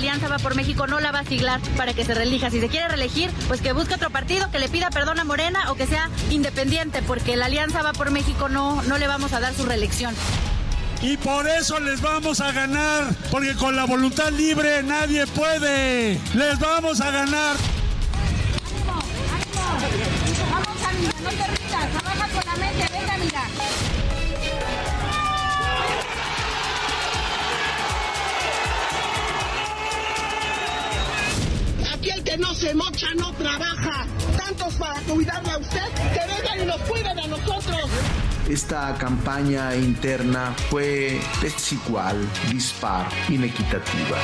Alianza va por México no la va a siglar para que se reelija. Si se quiere reelegir, pues que busque otro partido, que le pida perdón a Morena o que sea independiente, porque la Alianza va por México no, no le vamos a dar su reelección. Y por eso les vamos a ganar, porque con la voluntad libre nadie puede. Les vamos a ganar. Vamos, amiga, no te rindas, trabaja con la mente, venga, amiga. Que no se mocha no trabaja. Tantos para cuidarle a usted, que vengan y nos cuiden a nosotros. Esta campaña interna fue desigual, dispar, inequitativa.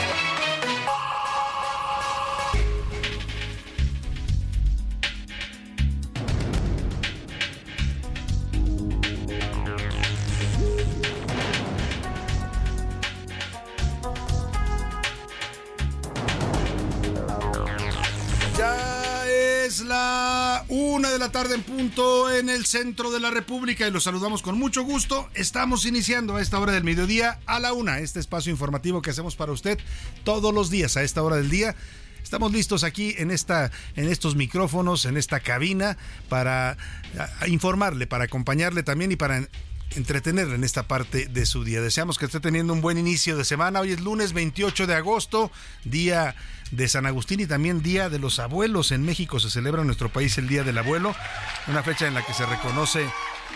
La una de la tarde en punto en el centro de la República y los saludamos con mucho gusto. Estamos iniciando a esta hora del mediodía a la una, este espacio informativo que hacemos para usted todos los días a esta hora del día. Estamos listos aquí en esta en estos micrófonos, en esta cabina para informarle, para acompañarle también y para entretenerle en esta parte de su día. Deseamos que esté teniendo un buen inicio de semana. Hoy es lunes 28 de agosto, día de San Agustín y también Día de los Abuelos. En México se celebra en nuestro país el Día del Abuelo, una fecha en la que se reconoce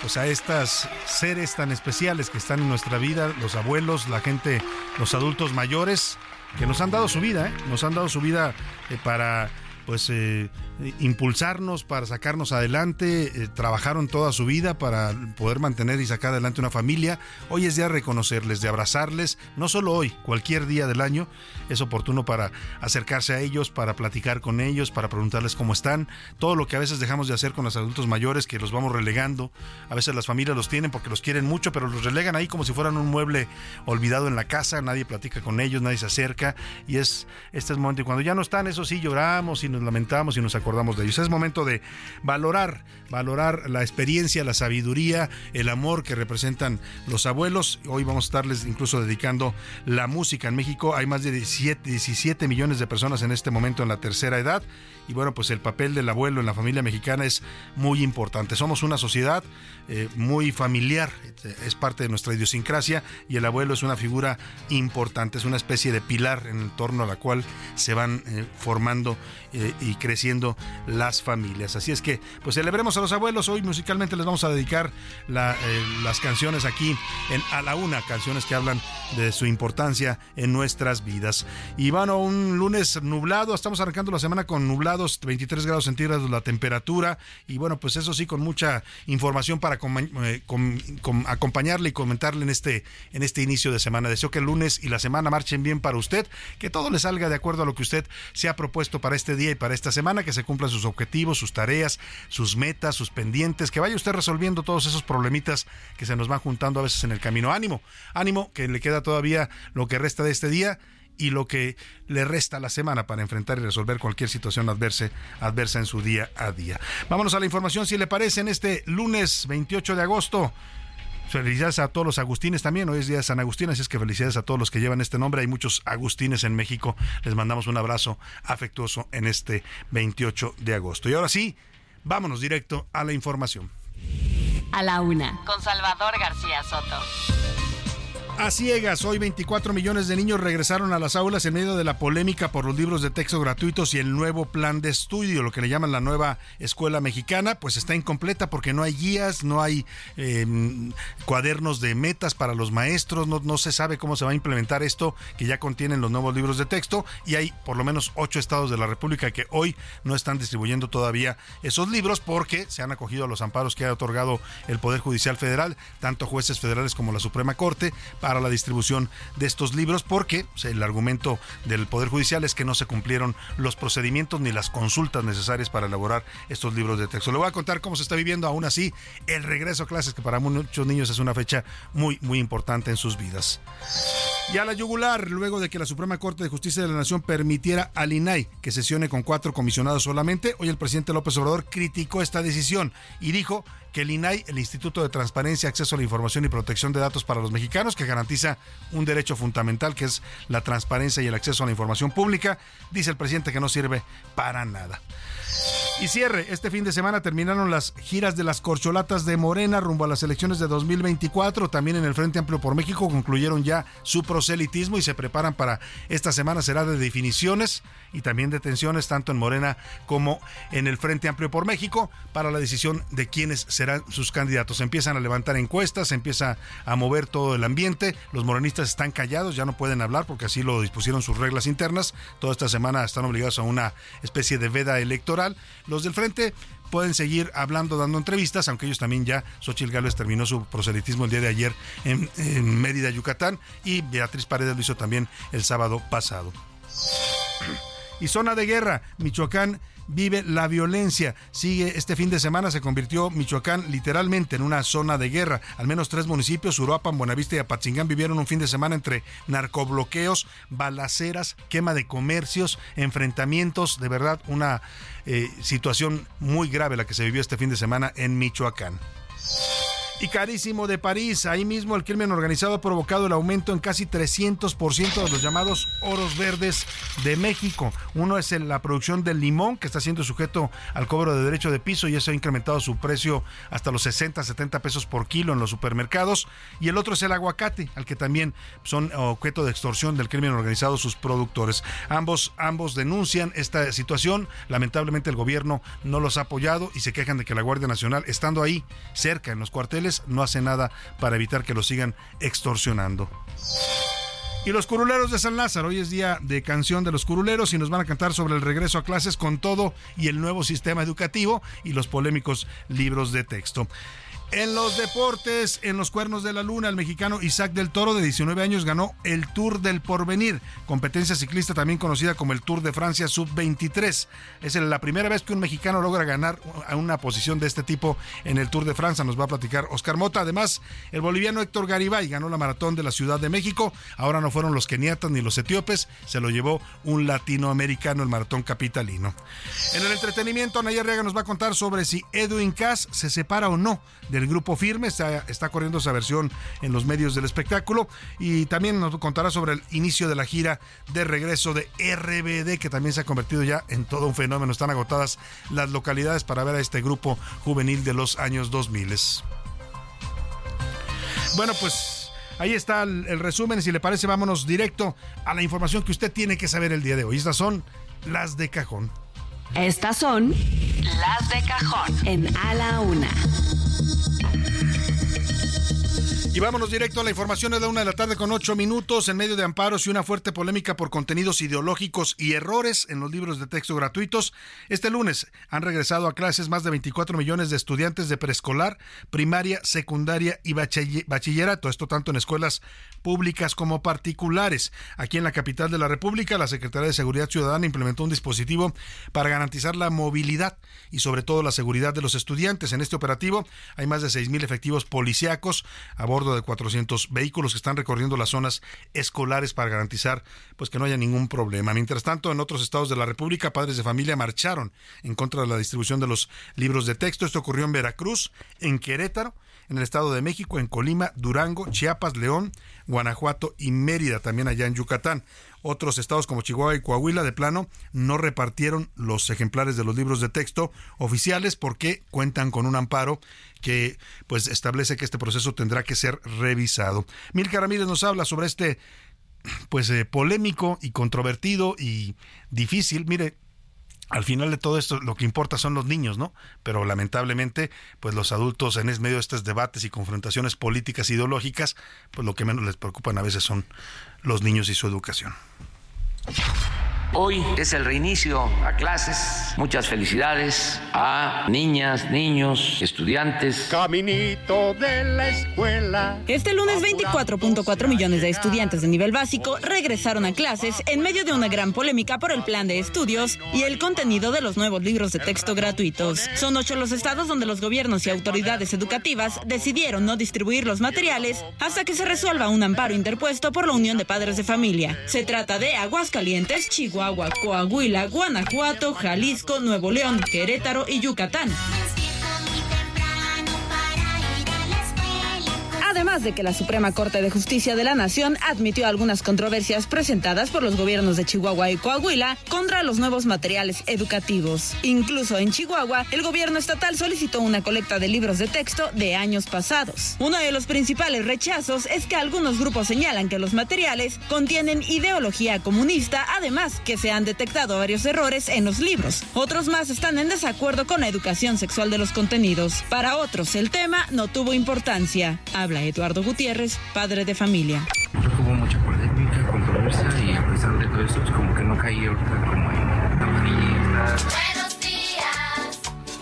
pues, a estas seres tan especiales que están en nuestra vida, los abuelos, la gente, los adultos mayores, que nos han dado su vida, ¿eh? nos han dado su vida eh, para pues eh, impulsarnos para sacarnos adelante, eh, trabajaron toda su vida para poder mantener y sacar adelante una familia. Hoy es día de reconocerles, de abrazarles, no solo hoy, cualquier día del año. Es oportuno para acercarse a ellos, para platicar con ellos, para preguntarles cómo están, todo lo que a veces dejamos de hacer con los adultos mayores que los vamos relegando, a veces las familias los tienen porque los quieren mucho, pero los relegan ahí como si fueran un mueble olvidado en la casa, nadie platica con ellos, nadie se acerca. Y es este es el momento. Y cuando ya no están, eso sí lloramos y nos lamentamos y nos acordamos de ellos. Es momento de valorar, valorar la experiencia, la sabiduría, el amor que representan los abuelos. Hoy vamos a estarles incluso dedicando la música en México. Hay más de 17, 17 millones de personas en este momento en la tercera edad. Y bueno, pues el papel del abuelo en la familia mexicana es muy importante. Somos una sociedad eh, muy familiar, es parte de nuestra idiosincrasia y el abuelo es una figura importante, es una especie de pilar en torno a la cual se van eh, formando eh, y creciendo las familias. Así es que, pues celebremos a los abuelos. Hoy musicalmente les vamos a dedicar eh, las canciones aquí en A la Una, canciones que hablan de su importancia en nuestras vidas. Y bueno, un lunes nublado, estamos arrancando la semana con nublados, 23 grados centígrados la temperatura. Y bueno, pues eso sí, con mucha información para eh, com, com, acompañarle y comentarle en este, en este inicio de semana. Deseo que el lunes y la semana marchen bien para usted, que todo le salga de acuerdo a lo que usted se ha propuesto para este día y para esta semana, que se cumplan sus objetivos, sus tareas, sus metas, sus pendientes, que vaya usted resolviendo todos esos problemitas que se nos van juntando a veces en el camino. Ánimo, ánimo, que le queda todavía lo que resta de este día y lo que le resta la semana para enfrentar y resolver cualquier situación adversa en su día a día. Vámonos a la información, si le parece, en este lunes 28 de agosto. Felicidades a todos los agustines también. Hoy es día de San Agustín, así es que felicidades a todos los que llevan este nombre. Hay muchos agustines en México. Les mandamos un abrazo afectuoso en este 28 de agosto. Y ahora sí, vámonos directo a la información. A la una, con Salvador García Soto. A ciegas, hoy 24 millones de niños regresaron a las aulas en medio de la polémica por los libros de texto gratuitos y el nuevo plan de estudio, lo que le llaman la nueva escuela mexicana, pues está incompleta porque no hay guías, no hay eh, cuadernos de metas para los maestros, no, no se sabe cómo se va a implementar esto que ya contienen los nuevos libros de texto. Y hay por lo menos ocho estados de la República que hoy no están distribuyendo todavía esos libros porque se han acogido a los amparos que ha otorgado el Poder Judicial Federal, tanto jueces federales como la Suprema Corte, para la distribución de estos libros porque el argumento del Poder Judicial es que no se cumplieron los procedimientos ni las consultas necesarias para elaborar estos libros de texto. Le voy a contar cómo se está viviendo aún así el regreso a clases que para muchos niños es una fecha muy muy importante en sus vidas. Y a la yugular, luego de que la Suprema Corte de Justicia de la Nación permitiera al INAI que sesione con cuatro comisionados solamente, hoy el presidente López Obrador criticó esta decisión y dijo que el INAI, el Instituto de Transparencia, Acceso a la Información y Protección de Datos para los Mexicanos, que garantiza un derecho fundamental que es la transparencia y el acceso a la información pública, dice el presidente que no sirve para nada. Y cierre, este fin de semana terminaron las giras de las corcholatas de Morena rumbo a las elecciones de 2024. También en el Frente Amplio por México concluyeron ya su proselitismo y se preparan para esta semana será de definiciones y también de tensiones tanto en Morena como en el Frente Amplio por México para la decisión de quiénes serán sus candidatos. Empiezan a levantar encuestas, se empieza a mover todo el ambiente. Los morenistas están callados, ya no pueden hablar porque así lo dispusieron sus reglas internas. Toda esta semana están obligados a una especie de veda electoral. Los del frente pueden seguir hablando, dando entrevistas, aunque ellos también ya, Xochitl Gálvez terminó su proselitismo el día de ayer en, en Mérida, Yucatán, y Beatriz Paredes lo hizo también el sábado pasado. Y zona de guerra, Michoacán vive la violencia. Sigue este fin de semana, se convirtió Michoacán literalmente en una zona de guerra. Al menos tres municipios, Uruapan, Buenavista y Apatzingán, vivieron un fin de semana entre narcobloqueos, balaceras, quema de comercios, enfrentamientos. De verdad, una eh, situación muy grave la que se vivió este fin de semana en Michoacán. Y carísimo de París, ahí mismo el crimen organizado ha provocado el aumento en casi 300% de los llamados oros verdes de México. Uno es la producción del limón, que está siendo sujeto al cobro de derecho de piso y eso ha incrementado su precio hasta los 60, 70 pesos por kilo en los supermercados. Y el otro es el aguacate, al que también son objeto de extorsión del crimen organizado sus productores. Ambos, ambos denuncian esta situación. Lamentablemente el gobierno no los ha apoyado y se quejan de que la Guardia Nacional, estando ahí cerca en los cuarteles, no hace nada para evitar que lo sigan extorsionando. Y los curuleros de San Lázaro, hoy es día de canción de los curuleros y nos van a cantar sobre el regreso a clases con todo y el nuevo sistema educativo y los polémicos libros de texto. En los deportes, en los cuernos de la luna, el mexicano Isaac del Toro, de 19 años, ganó el Tour del Porvenir, competencia ciclista también conocida como el Tour de Francia Sub-23. Es la primera vez que un mexicano logra ganar una posición de este tipo en el Tour de Francia, nos va a platicar Oscar Mota. Además, el boliviano Héctor Garibay ganó la maratón de la Ciudad de México. Ahora no fueron los keniatas ni los etíopes, se lo llevó un latinoamericano el maratón capitalino. En el entretenimiento, Naya Arriaga nos va a contar sobre si Edwin Cass se separa o no del grupo Firme. Está, corriendo esa versión en los medios del espectáculo. Y también nos contará sobre el inicio de la gira de regreso de RBD, que también se ha convertido ya en todo un fenómeno. Están agotadas las localidades para ver a este grupo juvenil de los años 2000. Bueno, pues ahí está el, el resumen. Si le parece, vámonos directo a la información que usted tiene que saber el día de hoy. Estas son las de cajón. Estas son las de cajón en A la Una. Y vámonos directo a la información de la una de la tarde con ocho minutos en medio de amparos y una fuerte polémica por contenidos ideológicos y errores en los libros de texto gratuitos. Este lunes han regresado a clases más de 24 millones de estudiantes de preescolar, primaria, secundaria y bachillerato. Esto tanto en escuelas públicas como particulares. Aquí en la capital de la República, la Secretaría de Seguridad Ciudadana implementó un dispositivo para garantizar la movilidad y sobre todo la seguridad de los estudiantes. En este operativo hay más de 6.000 efectivos policíacos a bordo de 400 vehículos que están recorriendo las zonas escolares para garantizar pues que no haya ningún problema. Mientras tanto, en otros estados de la República, padres de familia marcharon en contra de la distribución de los libros de texto. Esto ocurrió en Veracruz, en Querétaro, en el Estado de México, en Colima, Durango, Chiapas, León, Guanajuato y Mérida, también allá en Yucatán. Otros estados como Chihuahua y Coahuila de plano no repartieron los ejemplares de los libros de texto oficiales porque cuentan con un amparo que pues establece que este proceso tendrá que ser revisado. Milka Ramírez nos habla sobre este pues eh, polémico y controvertido y difícil. Mire, al final de todo esto lo que importa son los niños, ¿no? Pero lamentablemente, pues los adultos en medio de estos debates y confrontaciones políticas ideológicas, pues lo que menos les preocupan a veces son los niños y su educación. Hoy es el reinicio a clases. Muchas felicidades a niñas, niños, estudiantes. Caminito de la escuela. Este lunes 24.4 millones de estudiantes de nivel básico regresaron a clases en medio de una gran polémica por el plan de estudios y el contenido de los nuevos libros de texto gratuitos. Son ocho los estados donde los gobiernos y autoridades educativas decidieron no distribuir los materiales hasta que se resuelva un amparo interpuesto por la Unión de Padres de Familia. Se trata de Aguascalientes, Chihuahua, Chihuahua, Coahuila, Guanajuato, Jalisco, Nuevo León, Querétaro y Yucatán. Además de que la Suprema Corte de Justicia de la Nación admitió algunas controversias presentadas por los gobiernos de Chihuahua y Coahuila contra los nuevos materiales educativos. Incluso en Chihuahua, el gobierno estatal solicitó una colecta de libros de texto de años pasados. Uno de los principales rechazos es que algunos grupos señalan que los materiales contienen ideología comunista, además que se han detectado varios errores en los libros. Otros más están en desacuerdo con la educación sexual de los contenidos. Para otros, el tema no tuvo importancia. Habla Eduardo Gutiérrez, padre de familia. Creo que hubo mucha polémica, controversia y a pesar de todo eso, como que no caí ahorita como en campanillas. Buenos días,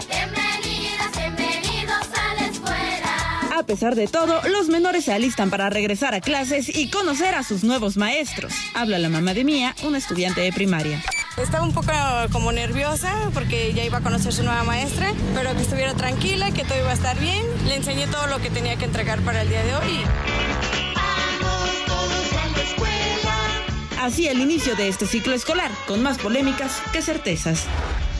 bienvenidas, bienvenidos a la escuela. A pesar de todo, los menores se alistan para regresar a clases y conocer a sus nuevos maestros. Habla la mamá de Mía, una estudiante de primaria. Estaba un poco como nerviosa porque ya iba a conocer su nueva maestra, pero que estuviera tranquila, que todo iba a estar bien. Le enseñé todo lo que tenía que entregar para el día de hoy. Así el inicio de este ciclo escolar, con más polémicas que certezas.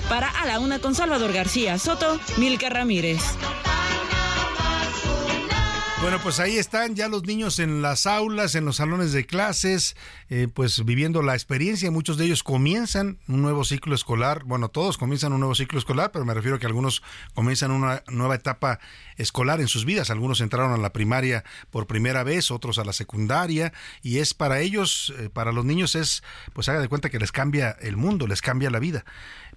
Para A la Una con Salvador García Soto, Milka Ramírez. Bueno, pues ahí están ya los niños en las aulas, en los salones de clases, eh, pues viviendo la experiencia. Muchos de ellos comienzan un nuevo ciclo escolar. Bueno, todos comienzan un nuevo ciclo escolar, pero me refiero a que algunos comienzan una nueva etapa escolar en sus vidas. Algunos entraron a la primaria por primera vez, otros a la secundaria, y es para ellos, eh, para los niños es, pues haga de cuenta que les cambia el mundo, les cambia la vida.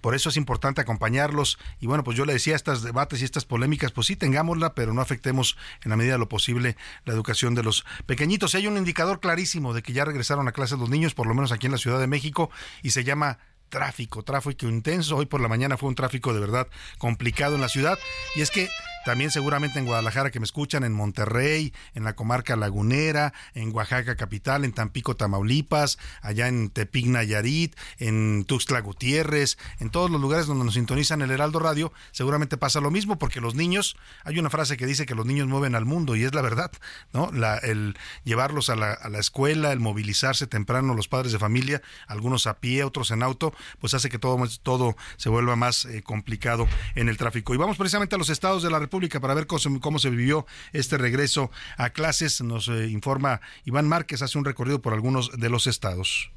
Por eso es importante acompañarlos. Y bueno, pues yo le decía, estas debates y estas polémicas, pues sí, tengámosla, pero no afectemos en la medida de lo posible la educación de los pequeñitos. Y hay un indicador clarísimo de que ya regresaron a clases los niños, por lo menos aquí en la Ciudad de México, y se llama tráfico, tráfico intenso. Hoy por la mañana fue un tráfico de verdad complicado en la ciudad. Y es que también seguramente en Guadalajara que me escuchan, en Monterrey, en la comarca lagunera, en Oaxaca capital, en Tampico, Tamaulipas, allá en Tepic, Nayarit, en Tuxtla Gutiérrez, en todos los lugares donde nos sintonizan el Heraldo Radio, seguramente pasa lo mismo porque los niños, hay una frase que dice que los niños mueven al mundo y es la verdad, ¿no? La, el llevarlos a la, a la escuela, el movilizarse temprano los padres de familia, algunos a pie, otros en auto, pues hace que todo, todo se vuelva más eh, complicado en el tráfico. Y vamos precisamente a los estados de la República para ver cómo, cómo se vivió este regreso a clases. Nos eh, informa Iván Márquez, hace un recorrido por algunos de los estados.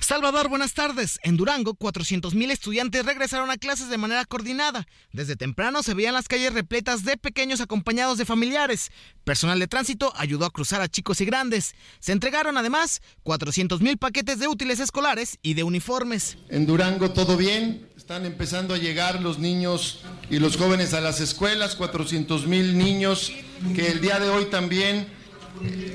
Salvador, buenas tardes. En Durango, 400.000 estudiantes regresaron a clases de manera coordinada. Desde temprano se veían las calles repletas de pequeños acompañados de familiares. Personal de tránsito ayudó a cruzar a chicos y grandes. Se entregaron además 400.000 paquetes de útiles escolares y de uniformes. En Durango todo bien. Están empezando a llegar los niños y los jóvenes a las escuelas, 400.000 niños que el día de hoy también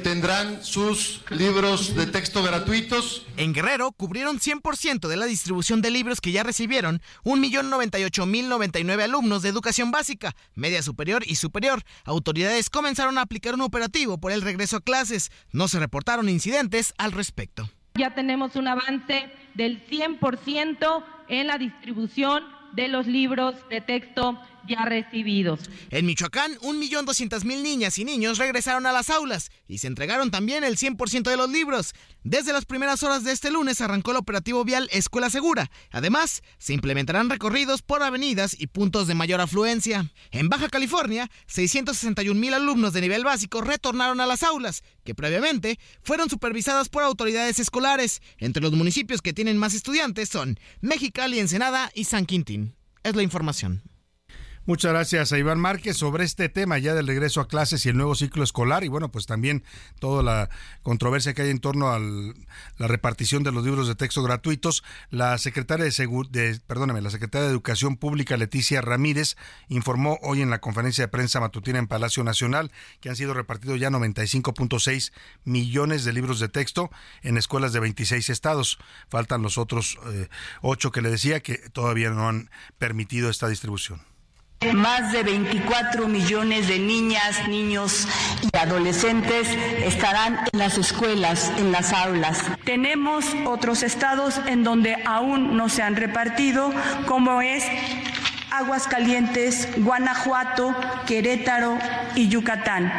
tendrán sus libros de texto gratuitos. En Guerrero cubrieron 100% de la distribución de libros que ya recibieron 1.098.099 alumnos de educación básica, media superior y superior. Autoridades comenzaron a aplicar un operativo por el regreso a clases. No se reportaron incidentes al respecto. Ya tenemos un avance del 100% en la distribución de los libros de texto ya recibidos. En Michoacán, 1.200.000 niñas y niños regresaron a las aulas y se entregaron también el 100% de los libros. Desde las primeras horas de este lunes arrancó el operativo vial Escuela Segura. Además, se implementarán recorridos por avenidas y puntos de mayor afluencia. En Baja California, 661.000 alumnos de nivel básico retornaron a las aulas, que previamente fueron supervisadas por autoridades escolares. Entre los municipios que tienen más estudiantes son Mexicali, Ensenada y San Quintín. Es la información. Muchas gracias a Iván Márquez sobre este tema ya del regreso a clases y el nuevo ciclo escolar y bueno, pues también toda la controversia que hay en torno a la repartición de los libros de texto gratuitos. La secretaria de, perdóname, la secretaria de Educación Pública Leticia Ramírez informó hoy en la conferencia de prensa matutina en Palacio Nacional que han sido repartidos ya 95.6 millones de libros de texto en escuelas de 26 estados. Faltan los otros eh, ocho que le decía que todavía no han permitido esta distribución. Más de 24 millones de niñas, niños y adolescentes estarán en las escuelas, en las aulas. Tenemos otros estados en donde aún no se han repartido, como es Aguascalientes, Guanajuato, Querétaro y Yucatán.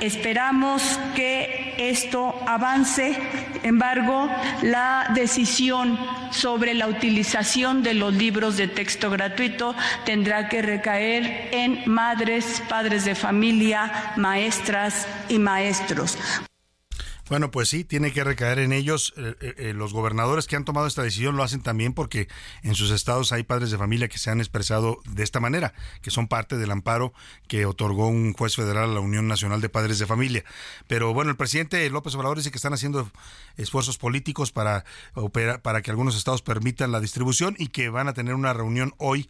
Esperamos que esto avance. Embargo, la decisión sobre la utilización de los libros de texto gratuito tendrá que recaer en madres, padres de familia, maestras y maestros. Bueno, pues sí, tiene que recaer en ellos. Eh, eh, eh, los gobernadores que han tomado esta decisión lo hacen también porque en sus estados hay padres de familia que se han expresado de esta manera, que son parte del amparo que otorgó un juez federal a la Unión Nacional de Padres de Familia. Pero bueno, el presidente López Obrador dice que están haciendo esfuerzos políticos para, para que algunos estados permitan la distribución y que van a tener una reunión hoy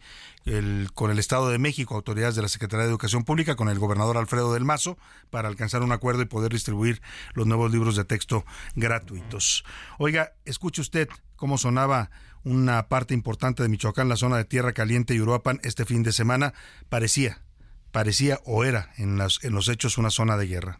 con el Estado de México, autoridades de la Secretaría de Educación Pública, con el gobernador Alfredo del Mazo, para alcanzar un acuerdo y poder distribuir los nuevos libros de texto gratuitos. Oiga, escuche usted cómo sonaba una parte importante de Michoacán, la zona de Tierra Caliente y Uruapan, este fin de semana. Parecía, parecía o era en, las, en los hechos una zona de guerra.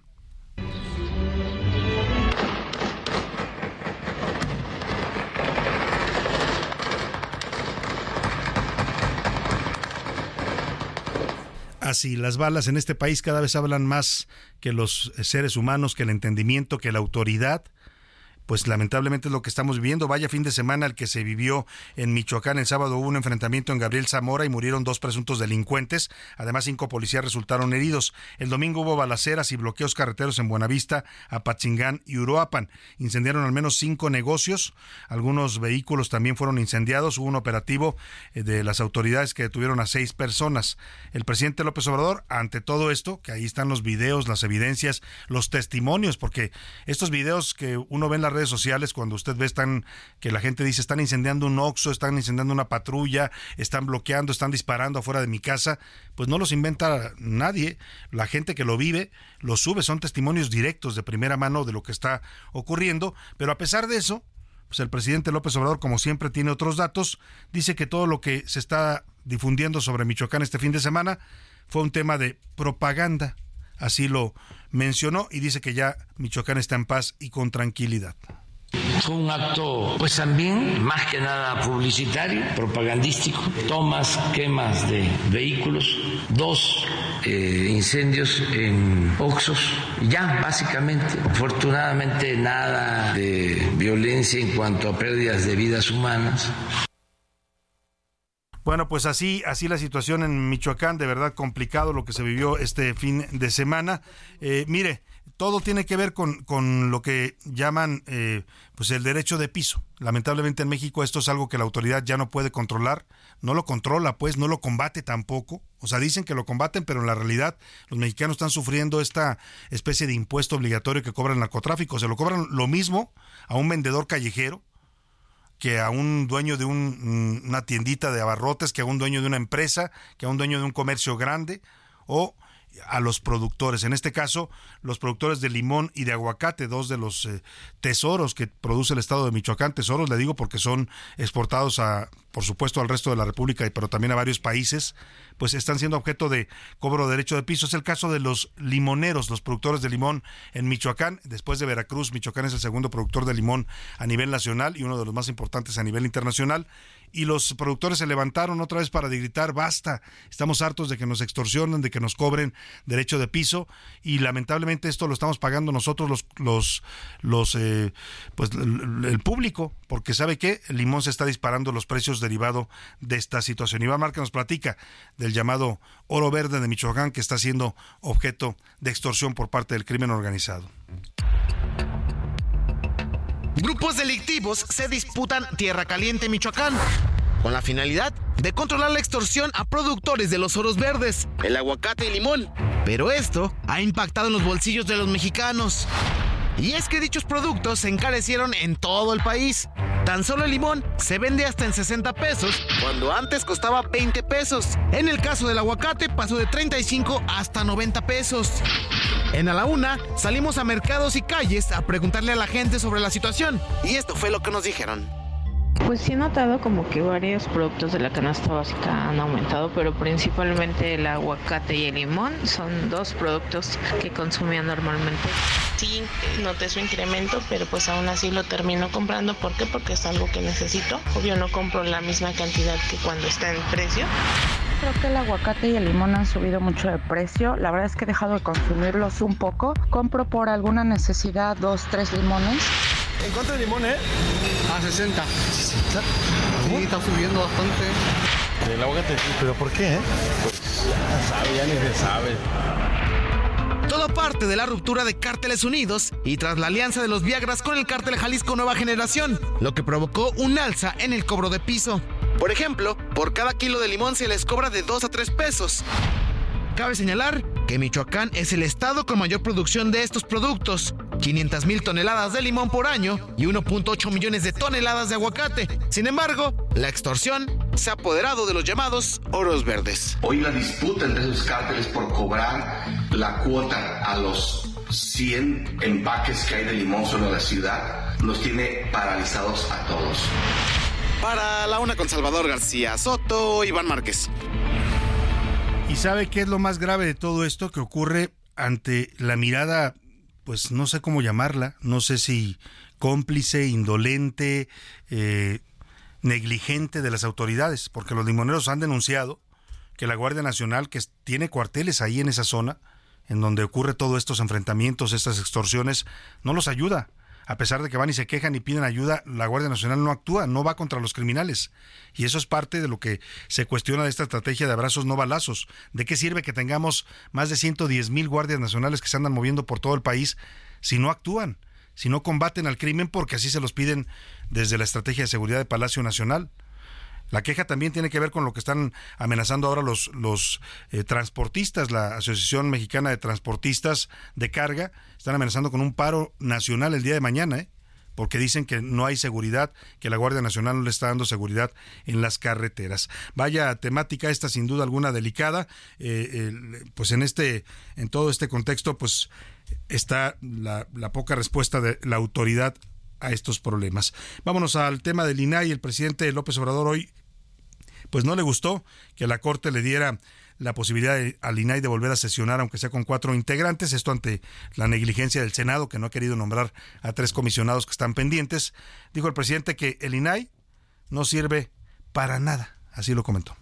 Así. Las balas en este país cada vez hablan más que los seres humanos, que el entendimiento, que la autoridad pues lamentablemente es lo que estamos viviendo. Vaya fin de semana el que se vivió en Michoacán. El sábado hubo un enfrentamiento en Gabriel Zamora y murieron dos presuntos delincuentes. Además, cinco policías resultaron heridos. El domingo hubo balaceras y bloqueos carreteros en Buenavista, Apachingán y Uruapan. Incendiaron al menos cinco negocios. Algunos vehículos también fueron incendiados. Hubo un operativo eh, de las autoridades que detuvieron a seis personas. El presidente López Obrador, ante todo esto, que ahí están los videos, las evidencias, los testimonios, porque estos videos que uno ve en redes sociales cuando usted ve están que la gente dice están incendiando un oxo, están incendiando una patrulla, están bloqueando, están disparando afuera de mi casa, pues no los inventa nadie, la gente que lo vive lo sube, son testimonios directos de primera mano de lo que está ocurriendo, pero a pesar de eso, pues el presidente López Obrador, como siempre, tiene otros datos. Dice que todo lo que se está difundiendo sobre Michoacán este fin de semana fue un tema de propaganda así lo mencionó y dice que ya Michoacán está en paz y con tranquilidad. Fue un acto, pues también, más que nada publicitario, propagandístico, tomas, quemas de vehículos, dos eh, incendios en Oxos, ya básicamente, afortunadamente nada de violencia en cuanto a pérdidas de vidas humanas. Bueno, pues así, así la situación en Michoacán, de verdad complicado lo que se vivió este fin de semana. Eh, mire, todo tiene que ver con, con lo que llaman eh, pues el derecho de piso. Lamentablemente en México esto es algo que la autoridad ya no puede controlar, no lo controla, pues no lo combate tampoco. O sea, dicen que lo combaten, pero en la realidad los mexicanos están sufriendo esta especie de impuesto obligatorio que cobra el narcotráfico. Se lo cobran lo mismo a un vendedor callejero que a un dueño de un, una tiendita de abarrotes, que a un dueño de una empresa, que a un dueño de un comercio grande o a los productores. En este caso, los productores de limón y de aguacate, dos de los eh, tesoros que produce el estado de Michoacán. Tesoros, le digo, porque son exportados a por supuesto al resto de la República, pero también a varios países, pues están siendo objeto de cobro de derecho de piso. Es el caso de los limoneros, los productores de limón en Michoacán. Después de Veracruz, Michoacán es el segundo productor de limón a nivel nacional y uno de los más importantes a nivel internacional y los productores se levantaron otra vez para gritar basta, estamos hartos de que nos extorsionen, de que nos cobren derecho de piso y lamentablemente esto lo estamos pagando nosotros los los los eh, pues el, público porque sabe que el limón se está disparando los precios derivado de esta situación. Iván Márquez nos platica del llamado oro verde de Michoacán que está siendo objeto de extorsión por parte del crimen organizado. Grupos delictivos se disputan Tierra Caliente, Michoacán, con la finalidad de controlar la extorsión a productores de los oros verdes, el aguacate y limón. Pero esto ha impactado en los bolsillos de los mexicanos. Y es que dichos productos se encarecieron en todo el país. Tan solo el limón se vende hasta en 60 pesos, cuando antes costaba 20 pesos. En el caso del aguacate pasó de 35 hasta 90 pesos. En A la Una salimos a mercados y calles a preguntarle a la gente sobre la situación. Y esto fue lo que nos dijeron. Pues sí he notado como que varios productos de la canasta básica han aumentado, pero principalmente el aguacate y el limón son dos productos que consumía normalmente. Sí, noté su incremento, pero pues aún así lo termino comprando. ¿Por qué? Porque es algo que necesito. Obvio no compro la misma cantidad que cuando está en precio. Creo que el aguacate y el limón han subido mucho de precio. La verdad es que he dejado de consumirlos un poco. Compro por alguna necesidad dos, tres limones. ¿En cuánto el limón, eh? A 60. ¿60? Sí, está subiendo bastante. El aguacate, ¿pero por qué, eh? Pues ya sabe, ya ni se sabe. Todo parte de la ruptura de Cárteles Unidos y tras la alianza de los Viagras con el cártel Jalisco Nueva Generación, lo que provocó un alza en el cobro de piso. Por ejemplo, por cada kilo de limón se les cobra de 2 a 3 pesos. Cabe señalar que Michoacán es el estado con mayor producción de estos productos, 500 mil toneladas de limón por año y 1.8 millones de toneladas de aguacate. Sin embargo, la extorsión se ha apoderado de los llamados oros verdes. Hoy la disputa entre esos cárteles por cobrar la cuota a los 100 empaques que hay de limón solo en la ciudad nos tiene paralizados a todos. Para la una con Salvador García Soto, Iván Márquez. ¿Y sabe qué es lo más grave de todo esto que ocurre ante la mirada, pues no sé cómo llamarla, no sé si cómplice, indolente, eh, negligente de las autoridades? Porque los limoneros han denunciado que la Guardia Nacional, que tiene cuarteles ahí en esa zona, en donde ocurre todos estos enfrentamientos, estas extorsiones, no los ayuda a pesar de que van y se quejan y piden ayuda, la Guardia Nacional no actúa, no va contra los criminales. Y eso es parte de lo que se cuestiona de esta estrategia de abrazos no balazos. ¿De qué sirve que tengamos más de 110 mil guardias nacionales que se andan moviendo por todo el país si no actúan? si no combaten al crimen porque así se los piden desde la estrategia de seguridad de Palacio Nacional. La queja también tiene que ver con lo que están amenazando ahora los, eh, transportistas, la Asociación Mexicana de Transportistas de Carga, están amenazando con un paro nacional el día de mañana, ¿eh? porque dicen que no hay seguridad, que la Guardia Nacional no le está dando seguridad en las carreteras. Vaya temática esta sin duda alguna delicada, eh, pues en este, en todo este contexto, pues está la, la poca respuesta de la autoridad a estos problemas. Vámonos al tema del INAI. El presidente López Obrador hoy pues no le gustó que la Corte le diera la posibilidad al INAI de volver a sesionar, aunque sea con cuatro integrantes, esto ante la negligencia del Senado, que no ha querido nombrar a tres comisionados que están pendientes. Dijo el presidente que el INAI no sirve para nada, así lo comentó.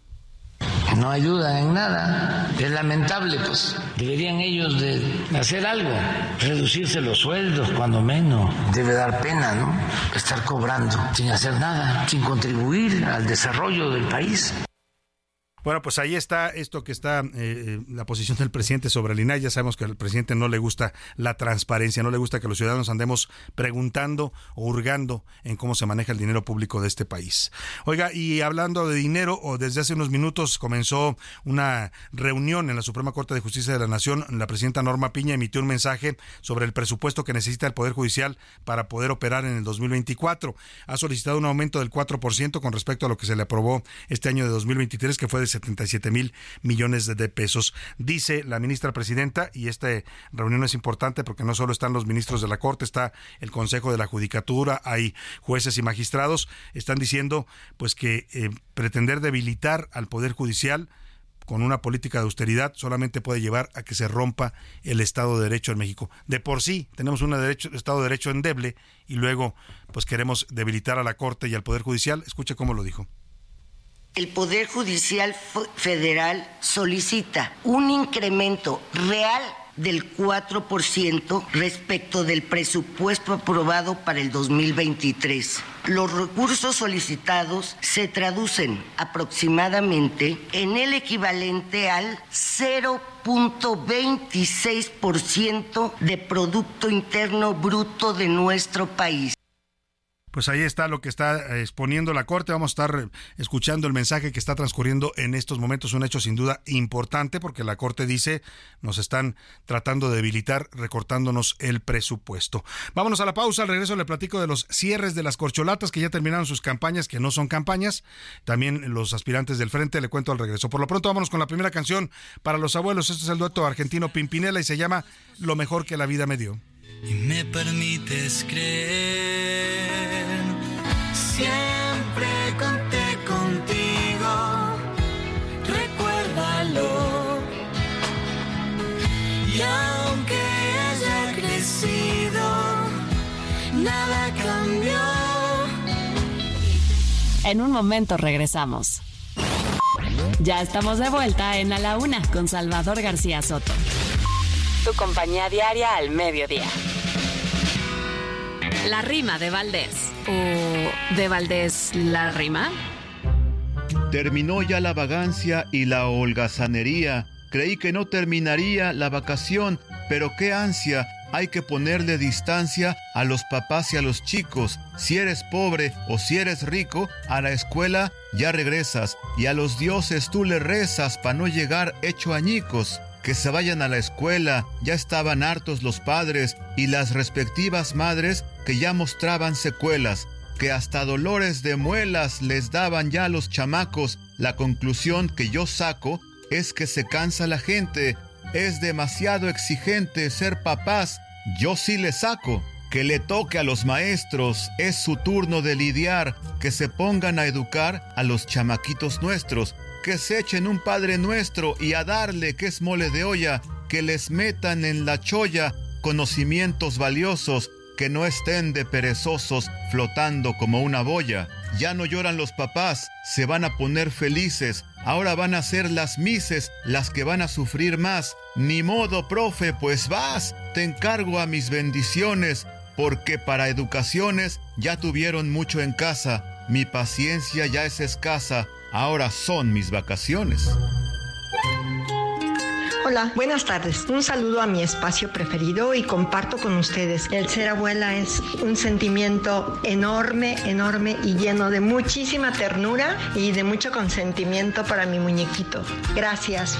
No ayuda en nada, es lamentable, pues deberían ellos de hacer algo, reducirse los sueldos cuando menos. Debe dar pena, ¿no? Estar cobrando sin hacer nada, sin contribuir al desarrollo del país. Bueno, pues ahí está esto que está eh, eh, la posición del presidente sobre el INAI. Ya sabemos que al presidente no le gusta la transparencia, no le gusta que los ciudadanos andemos preguntando o hurgando en cómo se maneja el dinero público de este país. Oiga, y hablando de dinero, o desde hace unos minutos comenzó una reunión en la Suprema Corte de Justicia de la Nación. La presidenta Norma Piña emitió un mensaje sobre el presupuesto que necesita el Poder Judicial para poder operar en el 2024. Ha solicitado un aumento del 4% con respecto a lo que se le aprobó este año de 2023, que fue de 77 mil millones de pesos. Dice la ministra presidenta, y esta reunión es importante porque no solo están los ministros de la Corte, está el Consejo de la Judicatura, hay jueces y magistrados, están diciendo pues que eh, pretender debilitar al Poder Judicial con una política de austeridad solamente puede llevar a que se rompa el Estado de Derecho en México. De por sí tenemos un Estado de Derecho endeble y luego pues queremos debilitar a la Corte y al Poder Judicial. Escuche cómo lo dijo. El Poder Judicial Federal solicita un incremento real del 4% respecto del presupuesto aprobado para el 2023. Los recursos solicitados se traducen aproximadamente en el equivalente al 0.26% de Producto Interno Bruto de nuestro país. Pues ahí está lo que está eh, exponiendo la Corte. Vamos a estar eh, escuchando el mensaje que está transcurriendo en estos momentos. Un hecho sin duda importante porque la Corte dice nos están tratando de debilitar recortándonos el presupuesto. Vámonos a la pausa. Al regreso le platico de los cierres de las corcholatas que ya terminaron sus campañas, que no son campañas. También los aspirantes del frente le cuento al regreso. Por lo pronto vámonos con la primera canción para los abuelos. Este es el dueto argentino Pimpinela y se llama Lo mejor que la vida me dio. Y me permites creer Siempre conté contigo, recuérdalo. Y aunque haya crecido, nada cambió. En un momento regresamos. Ya estamos de vuelta en A la Una con Salvador García Soto. Tu compañía diaria al mediodía. La rima de Valdés. ¿O de Valdés la rima? Terminó ya la vagancia y la holgazanería. Creí que no terminaría la vacación, pero qué ansia. Hay que ponerle distancia a los papás y a los chicos. Si eres pobre o si eres rico, a la escuela ya regresas y a los dioses tú le rezas para no llegar hecho añicos que se vayan a la escuela, ya estaban hartos los padres y las respectivas madres que ya mostraban secuelas, que hasta dolores de muelas les daban ya los chamacos. La conclusión que yo saco es que se cansa la gente, es demasiado exigente ser papás, yo sí le saco. Que le toque a los maestros, es su turno de lidiar, que se pongan a educar a los chamaquitos nuestros, que se echen un Padre Nuestro y a darle que es mole de olla, que les metan en la cholla conocimientos valiosos, que no estén de perezosos flotando como una boya. Ya no lloran los papás, se van a poner felices, ahora van a ser las mises las que van a sufrir más. Ni modo, profe, pues vas, te encargo a mis bendiciones, porque para educaciones ya tuvieron mucho en casa, mi paciencia ya es escasa, Ahora son mis vacaciones. Hola, buenas tardes. Un saludo a mi espacio preferido y comparto con ustedes. El ser abuela es un sentimiento enorme, enorme y lleno de muchísima ternura y de mucho consentimiento para mi muñequito. Gracias.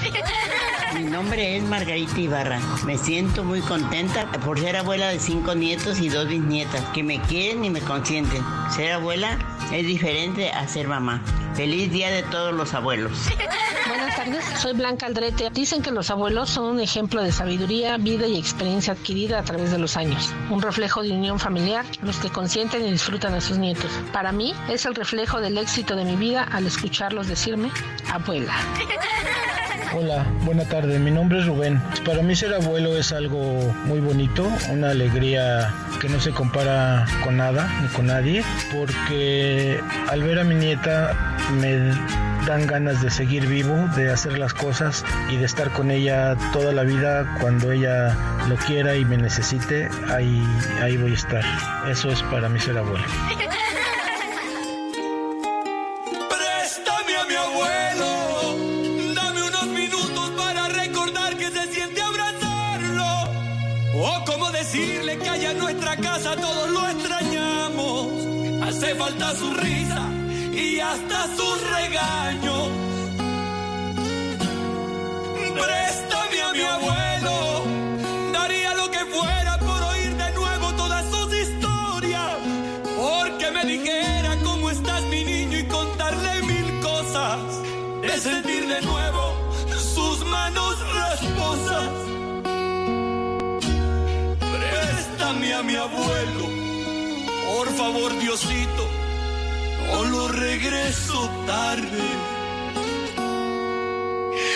Mi nombre es Margarita Ibarra. Me siento muy contenta por ser abuela de cinco nietos y dos bisnietas que me quieren y me consienten. Ser abuela es diferente a ser mamá. Feliz día de todos los abuelos. Buenas tardes, soy Blanca Aldrete. Dicen que los abuelos son un ejemplo de sabiduría, vida y experiencia adquirida a través de los años. Un reflejo de unión familiar, los que consienten y disfrutan a sus nietos. Para mí es el reflejo del éxito de mi vida al escucharlos decirme abuela. Hola, buena tarde. Mi nombre es Rubén. Para mí ser abuelo es algo muy bonito, una alegría que no se compara con nada ni con nadie, porque al ver a mi nieta me dan ganas de seguir vivo, de hacer las cosas y de estar con ella toda la vida cuando ella lo quiera y me necesite, ahí, ahí voy a estar. Eso es para mí ser abuelo. Hace falta su risa y hasta sus regaños. Préstame favor, Diosito, no lo regreso tarde.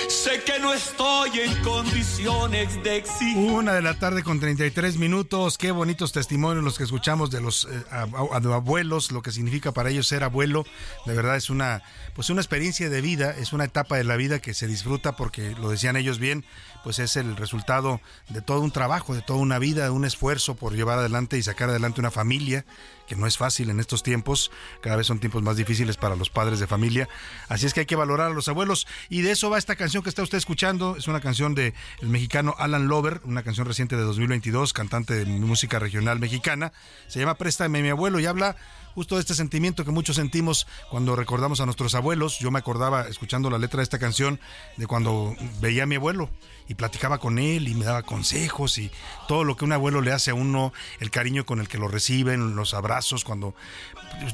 Sé que no estoy en condiciones de exigir. Una de la tarde con 33 minutos. Qué bonitos testimonios los que escuchamos de los eh, abuelos, lo que significa para ellos ser abuelo. De verdad es una, pues una experiencia de vida, es una etapa de la vida que se disfruta porque lo decían ellos bien, pues es el resultado de todo un trabajo, de toda una vida, de un esfuerzo por llevar adelante y sacar adelante una familia que no es fácil en estos tiempos, cada vez son tiempos más difíciles para los padres de familia, así es que hay que valorar a los abuelos y de eso va esta canción que está usted escuchando, es una canción de el mexicano Alan Lover, una canción reciente de 2022, cantante de música regional mexicana, se llama Préstame mi abuelo y habla justo de este sentimiento que muchos sentimos cuando recordamos a nuestros abuelos. Yo me acordaba, escuchando la letra de esta canción, de cuando veía a mi abuelo y platicaba con él y me daba consejos y todo lo que un abuelo le hace a uno, el cariño con el que lo reciben, los abrazos, cuando...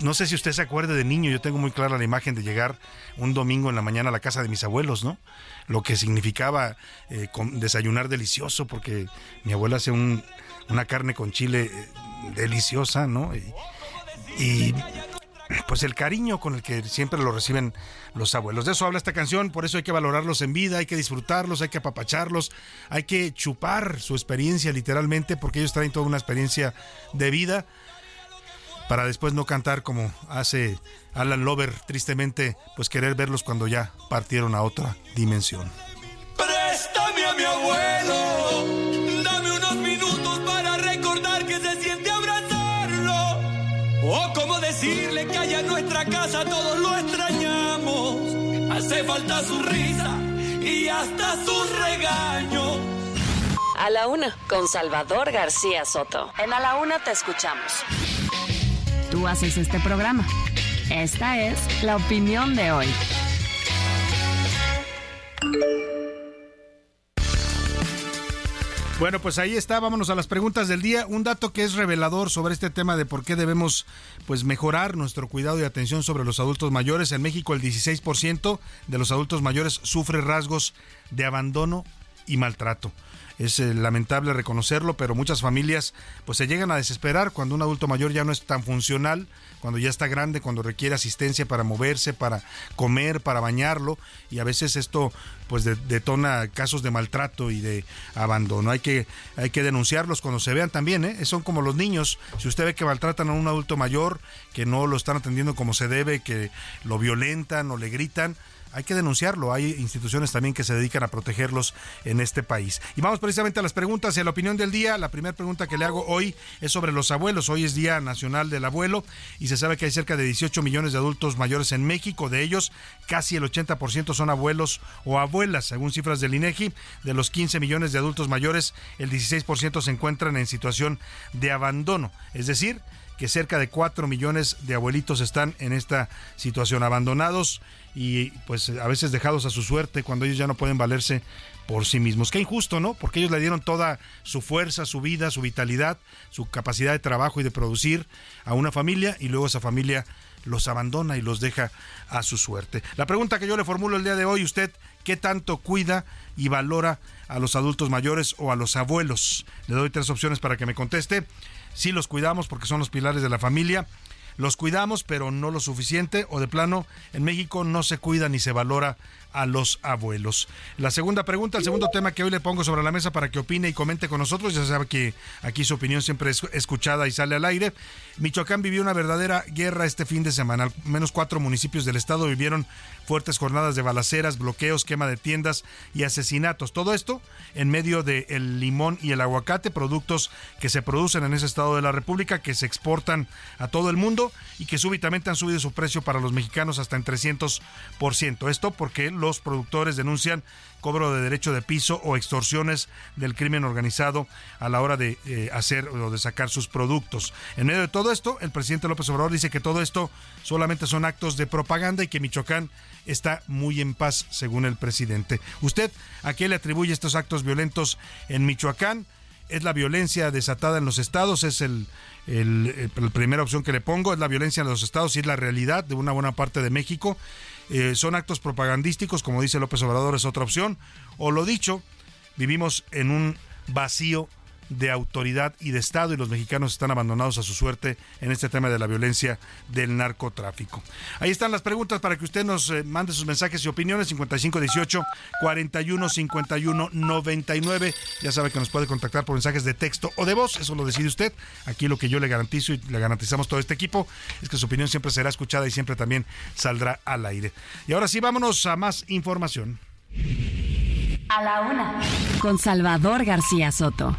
No sé si usted se acuerde de niño, yo tengo muy clara la imagen de llegar un domingo en la mañana a la casa de mis abuelos, ¿no? Lo que significaba eh, desayunar delicioso, porque mi abuela hace un, una carne con chile eh, deliciosa, ¿no? y pues el cariño con el que siempre lo reciben los abuelos. De eso habla esta canción, por eso hay que valorarlos en vida, hay que disfrutarlos, hay que apapacharlos, hay que chupar su experiencia literalmente, porque ellos traen toda una experiencia de vida para después no cantar como hace Alan Lover, tristemente, pues querer verlos cuando ya partieron a otra dimensión. Préstame a mi abuelo, decirle que allá en nuestra casa todos lo extrañamos. Hace falta su risa y hasta sus regaños. A la una, con Salvador García Soto. En A la una te escuchamos. Tú haces este programa. Esta es la opinión de hoy. Bueno, pues ahí está, vámonos a las preguntas del día. Un dato que es revelador sobre este tema de por qué debemos pues mejorar nuestro cuidado y atención sobre los adultos mayores. En México el 16% de los adultos mayores sufre rasgos de abandono y maltrato. Es eh, lamentable reconocerlo, pero muchas familias pues se llegan a desesperar cuando un adulto mayor ya no es tan funcional, cuando ya está grande, cuando requiere asistencia para moverse, para comer, para bañarlo y a veces esto pues detona casos de maltrato y de abandono. Hay que hay que denunciarlos cuando se vean también, ¿eh? Son como los niños. Si usted ve que maltratan a un adulto mayor, que no lo están atendiendo como se debe, que lo violentan o le gritan, hay que denunciarlo. Hay instituciones también que se dedican a protegerlos en este país. Y vamos precisamente a las preguntas y a la opinión del día. La primera pregunta que le hago hoy es sobre los abuelos. Hoy es Día Nacional del Abuelo y se sabe que hay cerca de 18 millones de adultos mayores en México. De ellos, casi el 80% son abuelos o abuelas, según cifras del INEGI. De los 15 millones de adultos mayores, el 16% se encuentran en situación de abandono. Es decir, que cerca de 4 millones de abuelitos están en esta situación, abandonados y pues a veces dejados a su suerte cuando ellos ya no pueden valerse por sí mismos. Qué injusto, ¿no? Porque ellos le dieron toda su fuerza, su vida, su vitalidad, su capacidad de trabajo y de producir a una familia y luego esa familia los abandona y los deja a su suerte. La pregunta que yo le formulo el día de hoy, usted, ¿qué tanto cuida y valora a los adultos mayores o a los abuelos? Le doy tres opciones para que me conteste sí los cuidamos porque son los pilares de la familia. Los cuidamos, pero no lo suficiente, o de plano, en México no se cuida ni se valora a los abuelos. La segunda pregunta, el segundo tema que hoy le pongo sobre la mesa para que opine y comente con nosotros, ya sabe que aquí su opinión siempre es escuchada y sale al aire. Michoacán vivió una verdadera guerra este fin de semana. Al menos cuatro municipios del estado vivieron fuertes jornadas de balaceras, bloqueos, quema de tiendas y asesinatos. Todo esto en medio del limón y el aguacate, productos que se producen en ese estado de la República, que se exportan a todo el mundo y que súbitamente han subido su precio para los mexicanos hasta en 300%. Esto porque los productores denuncian cobro de derecho de piso o extorsiones del crimen organizado a la hora de eh, hacer o de sacar sus productos. En medio de todo esto, el presidente López Obrador dice que todo esto solamente son actos de propaganda y que Michoacán está muy en paz, según el presidente. ¿Usted a qué le atribuye estos actos violentos en Michoacán? ¿Es la violencia desatada en los estados? ¿Es el, la primera opción que le pongo? ¿Es la violencia en los estados y es la realidad de una buena parte de México? Eh, son actos propagandísticos, como dice López Obrador, es otra opción. O lo dicho, vivimos en un vacío de autoridad y de Estado y los mexicanos están abandonados a su suerte en este tema de la violencia del narcotráfico. Ahí están las preguntas para que usted nos eh, mande sus mensajes y opiniones 5518 41 51 99. Ya sabe que nos puede contactar por mensajes de texto o de voz, eso lo decide usted. Aquí lo que yo le garantizo y le garantizamos todo este equipo es que su opinión siempre será escuchada y siempre también saldrá al aire. Y ahora sí, vámonos a más información. A la una. Con Salvador García Soto.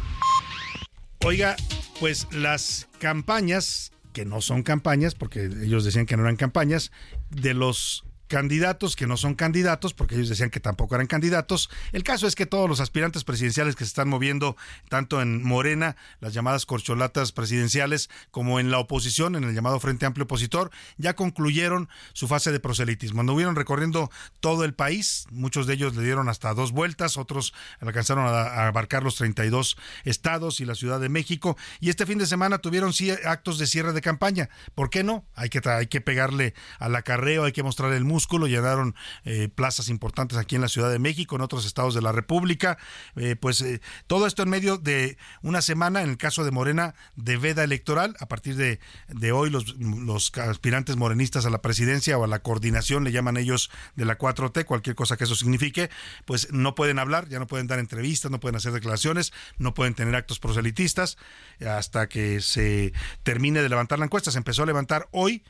Oiga, pues las campañas, que no son campañas, porque ellos decían que no eran campañas, de los candidatos que no son candidatos, porque ellos decían que tampoco eran candidatos. El caso es que todos los aspirantes presidenciales que se están moviendo, tanto en Morena, las llamadas corcholatas presidenciales, como en la oposición, en el llamado Frente Amplio Opositor, ya concluyeron su fase de proselitismo. Anduvieron recorriendo todo el país, muchos de ellos le dieron hasta dos vueltas, otros alcanzaron a, abarcar los 32 estados y la Ciudad de México, y este fin de semana tuvieron actos de cierre de campaña. ¿Por qué no? Hay que, hay que pegarle al acarreo, hay que mostrar el músculo llenaron eh, plazas importantes aquí en la Ciudad de México, en otros estados de la República. Eh, pues eh, todo esto en medio de una semana, en el caso de Morena, de veda electoral. A partir de, de hoy, los, los aspirantes morenistas a la presidencia o a la coordinación, le llaman ellos de la 4T, cualquier cosa que eso signifique, pues no pueden hablar, ya no pueden dar entrevistas, no pueden hacer declaraciones, no pueden tener actos proselitistas hasta que se termine de levantar la encuesta. Se empezó a levantar hoy.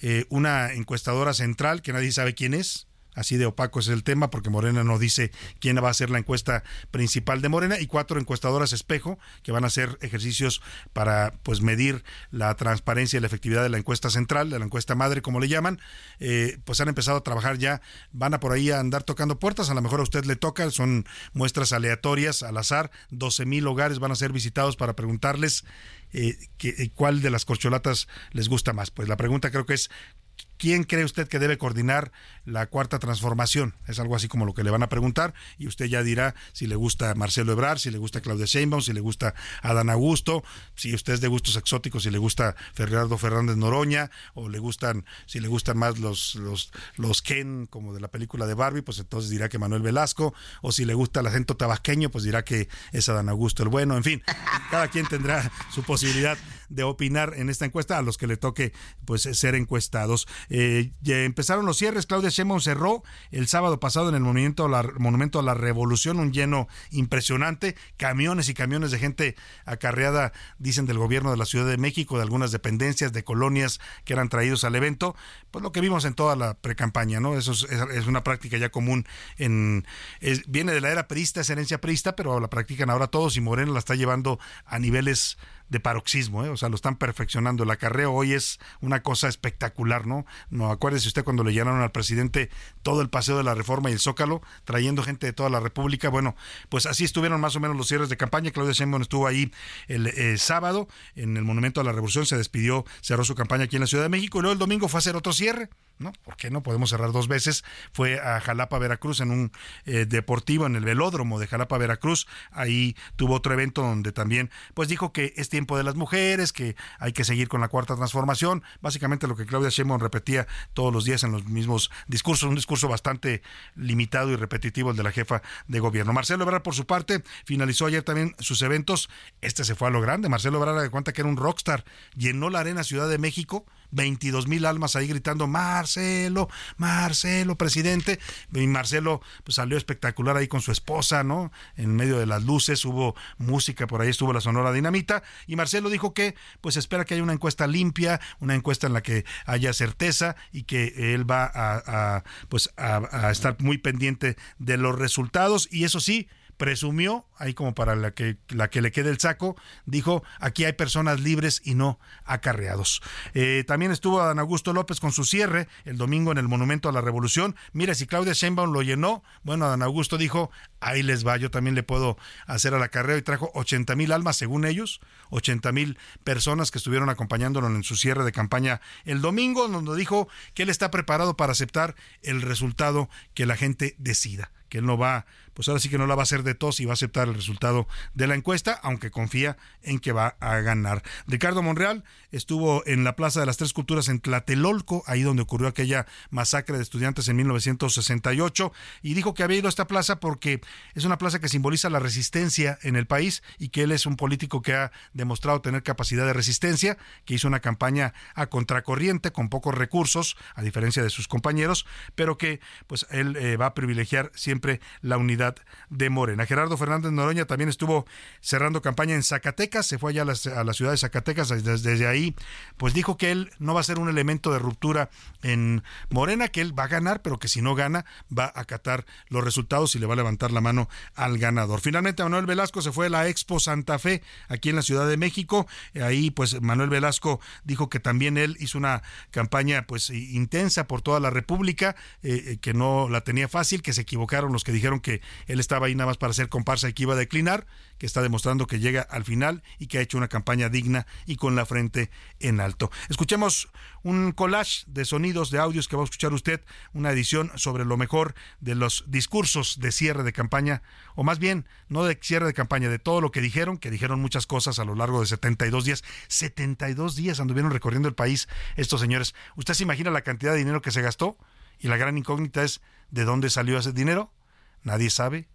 Eh, una encuestadora central que nadie sabe quién es. Así de opaco es el tema porque Morena no dice quién va a ser la encuesta principal de Morena y cuatro encuestadoras espejo que van a hacer ejercicios para pues medir la transparencia y la efectividad de la encuesta central, de la encuesta madre como le llaman, eh, pues han empezado a trabajar ya, van a por ahí a andar tocando puertas, a lo mejor a usted le toca, son muestras aleatorias al azar, 12 mil hogares van a ser visitados para preguntarles eh, eh, cuál de las corcholatas les gusta más. Pues la pregunta creo que es ¿Quién cree usted que debe coordinar la cuarta transformación? Es algo así como lo que le van a preguntar y usted ya dirá si le gusta Marcelo Ebrard, si le gusta Claudia Sheinbaum, si le gusta Adán Augusto, si usted es de gustos exóticos, si le gusta Fernando Fernández Noroña o le gustan, si le gustan más los, los, los Ken como de la película de Barbie, pues entonces dirá que Manuel Velasco o si le gusta el acento tabasqueño, pues dirá que es Adán Augusto el bueno, en fin, cada quien tendrá su posibilidad de opinar en esta encuesta a los que le toque pues ser encuestados. Eh, ya empezaron los cierres. Claudia Sheinbaum cerró el sábado pasado en el monumento a, la, monumento a la Revolución, un lleno impresionante, camiones y camiones de gente acarreada, dicen del gobierno de la Ciudad de México, de algunas dependencias, de colonias que eran traídos al evento. Pues lo que vimos en toda la precampaña, ¿no? Eso es, una práctica ya común en viene de la era perista, es herencia perista, pero la practican ahora todos y Moreno la está llevando a niveles de paroxismo, ¿eh? o sea, lo están perfeccionando. El acarreo hoy es una cosa espectacular, ¿no? No acuérdese usted cuando le llenaron al presidente todo el paseo de la reforma y el Zócalo, trayendo gente de toda la República. Bueno, pues así estuvieron más o menos los cierres de campaña. Claudia Sheinbaum estuvo ahí el eh, sábado en el Monumento a la Revolución, se despidió, cerró su campaña aquí en la Ciudad de México y luego el domingo fue a hacer otro cierre. ¿No? ¿Por qué no? Podemos cerrar dos veces. Fue a Jalapa, Veracruz, en un eh, deportivo, en el velódromo de Jalapa, Veracruz. Ahí tuvo otro evento donde también, pues dijo que es tiempo de las mujeres, que hay que seguir con la cuarta transformación. Básicamente lo que Claudia Sheinbaum repetía todos los días en los mismos discursos, un discurso bastante limitado y repetitivo el de la jefa de gobierno. Marcelo Ebrard, por su parte, finalizó ayer también sus eventos. Este se fue a lo grande. Marcelo Ebrard de cuenta que era un rockstar. Llenó la arena Ciudad de México 22 mil almas ahí gritando Marcelo, Marcelo, presidente. Y Marcelo pues, salió espectacular ahí con su esposa, ¿no? En medio de las luces hubo música, por ahí estuvo la Sonora Dinamita. Y Marcelo dijo que pues espera que haya una encuesta limpia, una encuesta en la que haya certeza y que él va a, pues a estar muy pendiente de los resultados. Y eso sí, presumió, ahí como para la que, la que le quede el saco, dijo, aquí hay personas libres y no acarreados. Eh, también estuvo Dan Augusto López con su cierre el domingo en el Monumento a la Revolución. Mira, si Claudia Sheinbaum lo llenó, bueno, Dan Augusto dijo, ahí les va, yo también le puedo hacer al acarreo y trajo 80 mil almas, según ellos, 80 mil personas que estuvieron acompañándolo en su cierre de campaña el domingo, donde dijo que él está preparado para aceptar el resultado que la gente decida que él no va pues ahora sí que no la va a hacer de tos y va a aceptar el resultado de la encuesta, aunque confía en que va a ganar. Ricardo Monreal estuvo en la Plaza de las Tres Culturas en Tlatelolco, ahí donde ocurrió aquella masacre de estudiantes en 1968, y dijo que había ido a esta plaza porque es una plaza que simboliza la resistencia en el país y que él es un político que ha demostrado tener capacidad de resistencia, que hizo una campaña a contracorriente con pocos recursos, a diferencia de sus compañeros, pero que pues él eh, va a privilegiar siempre la unidad de Morena. Gerardo Fernández Noroña también estuvo cerrando campaña en Zacatecas, se fue allá a la, ciudad de Zacatecas, desde, ahí pues dijo que él no va a ser un elemento de ruptura en Morena, que él va a ganar, pero que si no gana va a acatar los resultados y le va a levantar la mano al ganador. Finalmente Manuel Velasco se fue a la Expo Santa Fe aquí en la Ciudad de México, ahí pues Manuel Velasco dijo que también él hizo una campaña pues intensa por toda la República, eh, eh, que no la tenía fácil, que se equivocaron los que dijeron que él estaba ahí nada más para hacer comparsa y que iba a declinar, que está demostrando que llega al final y que ha hecho una campaña digna y con la frente en alto. Escuchemos un collage de sonidos, de audios que va a escuchar usted, una edición sobre lo mejor de los discursos de cierre de campaña, o más bien, no de cierre de campaña, de todo lo que dijeron, que dijeron muchas cosas a lo largo de 72 días. 72 días anduvieron recorriendo el país estos señores. ¿Usted se imagina la cantidad de dinero que se gastó? Y la gran incógnita es, ¿de dónde salió ese dinero? Nadie sabe,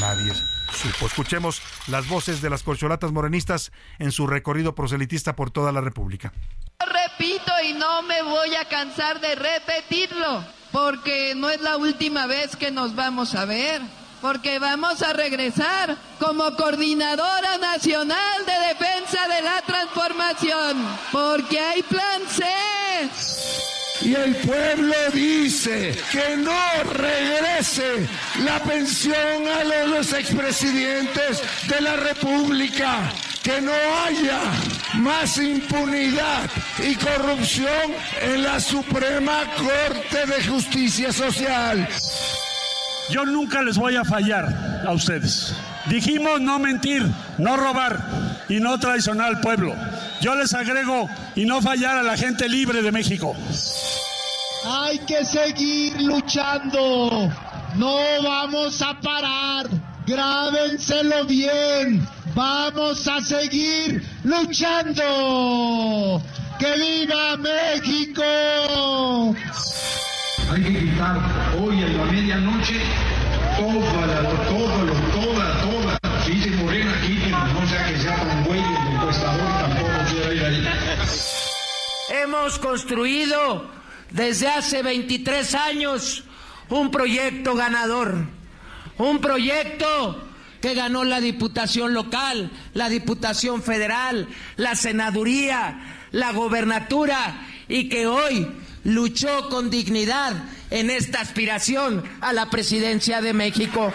nadie supo. Escuchemos las voces de las corcholatas morenistas en su recorrido proselitista por toda la República. Repito y no me voy a cansar de repetirlo, porque no es la última vez que nos vamos a ver, porque vamos a regresar como coordinadora nacional de defensa de la transformación, porque hay plan C y el pueblo dice que no regrese la pensión a los expresidentes de la República, que no haya más impunidad y corrupción en la Suprema Corte de Justicia Social. Yo nunca les voy a fallar a ustedes. Dijimos no mentir, no robar y no traicionar al pueblo. Yo les agrego y no fallar a la gente libre de México. Hay que seguir luchando. No vamos a parar. Grábenselo bien. Vamos a seguir luchando. ¡Que viva México! Hay que gritar hoy en la medianoche toda la, todo, toda, toda. Si dice Morena, quítenlo, no sea que sea tan güey el encuestador tampoco quiera ir ahí. Hemos construido desde hace 23 años un proyecto ganador, un proyecto que ganó la Diputación local, la Diputación federal, la Senaduría, la Gobernatura y que hoy luchó con dignidad en esta aspiración a la presidencia de México.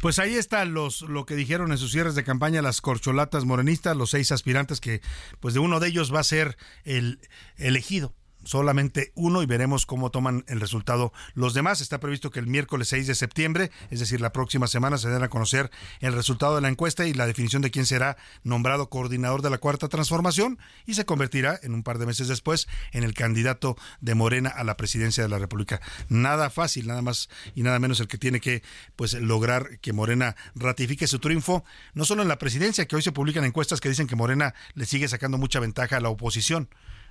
Pues ahí está los, lo que dijeron en sus cierres de campaña las corcholatas morenistas, los seis aspirantes que, pues de uno de ellos va a ser el elegido solamente uno y veremos cómo toman el resultado los demás. Está previsto que el miércoles 6 de septiembre, es decir, la próxima semana, se den a conocer el resultado de la encuesta y la definición de quién será nombrado coordinador de la Cuarta Transformación y se convertirá en un par de meses después en el candidato de Morena a la presidencia de la República. Nada fácil, nada más y nada menos el que tiene que pues lograr que Morena ratifique su triunfo, no solo en la presidencia, que hoy se publican encuestas que dicen que Morena le sigue sacando mucha ventaja a la oposición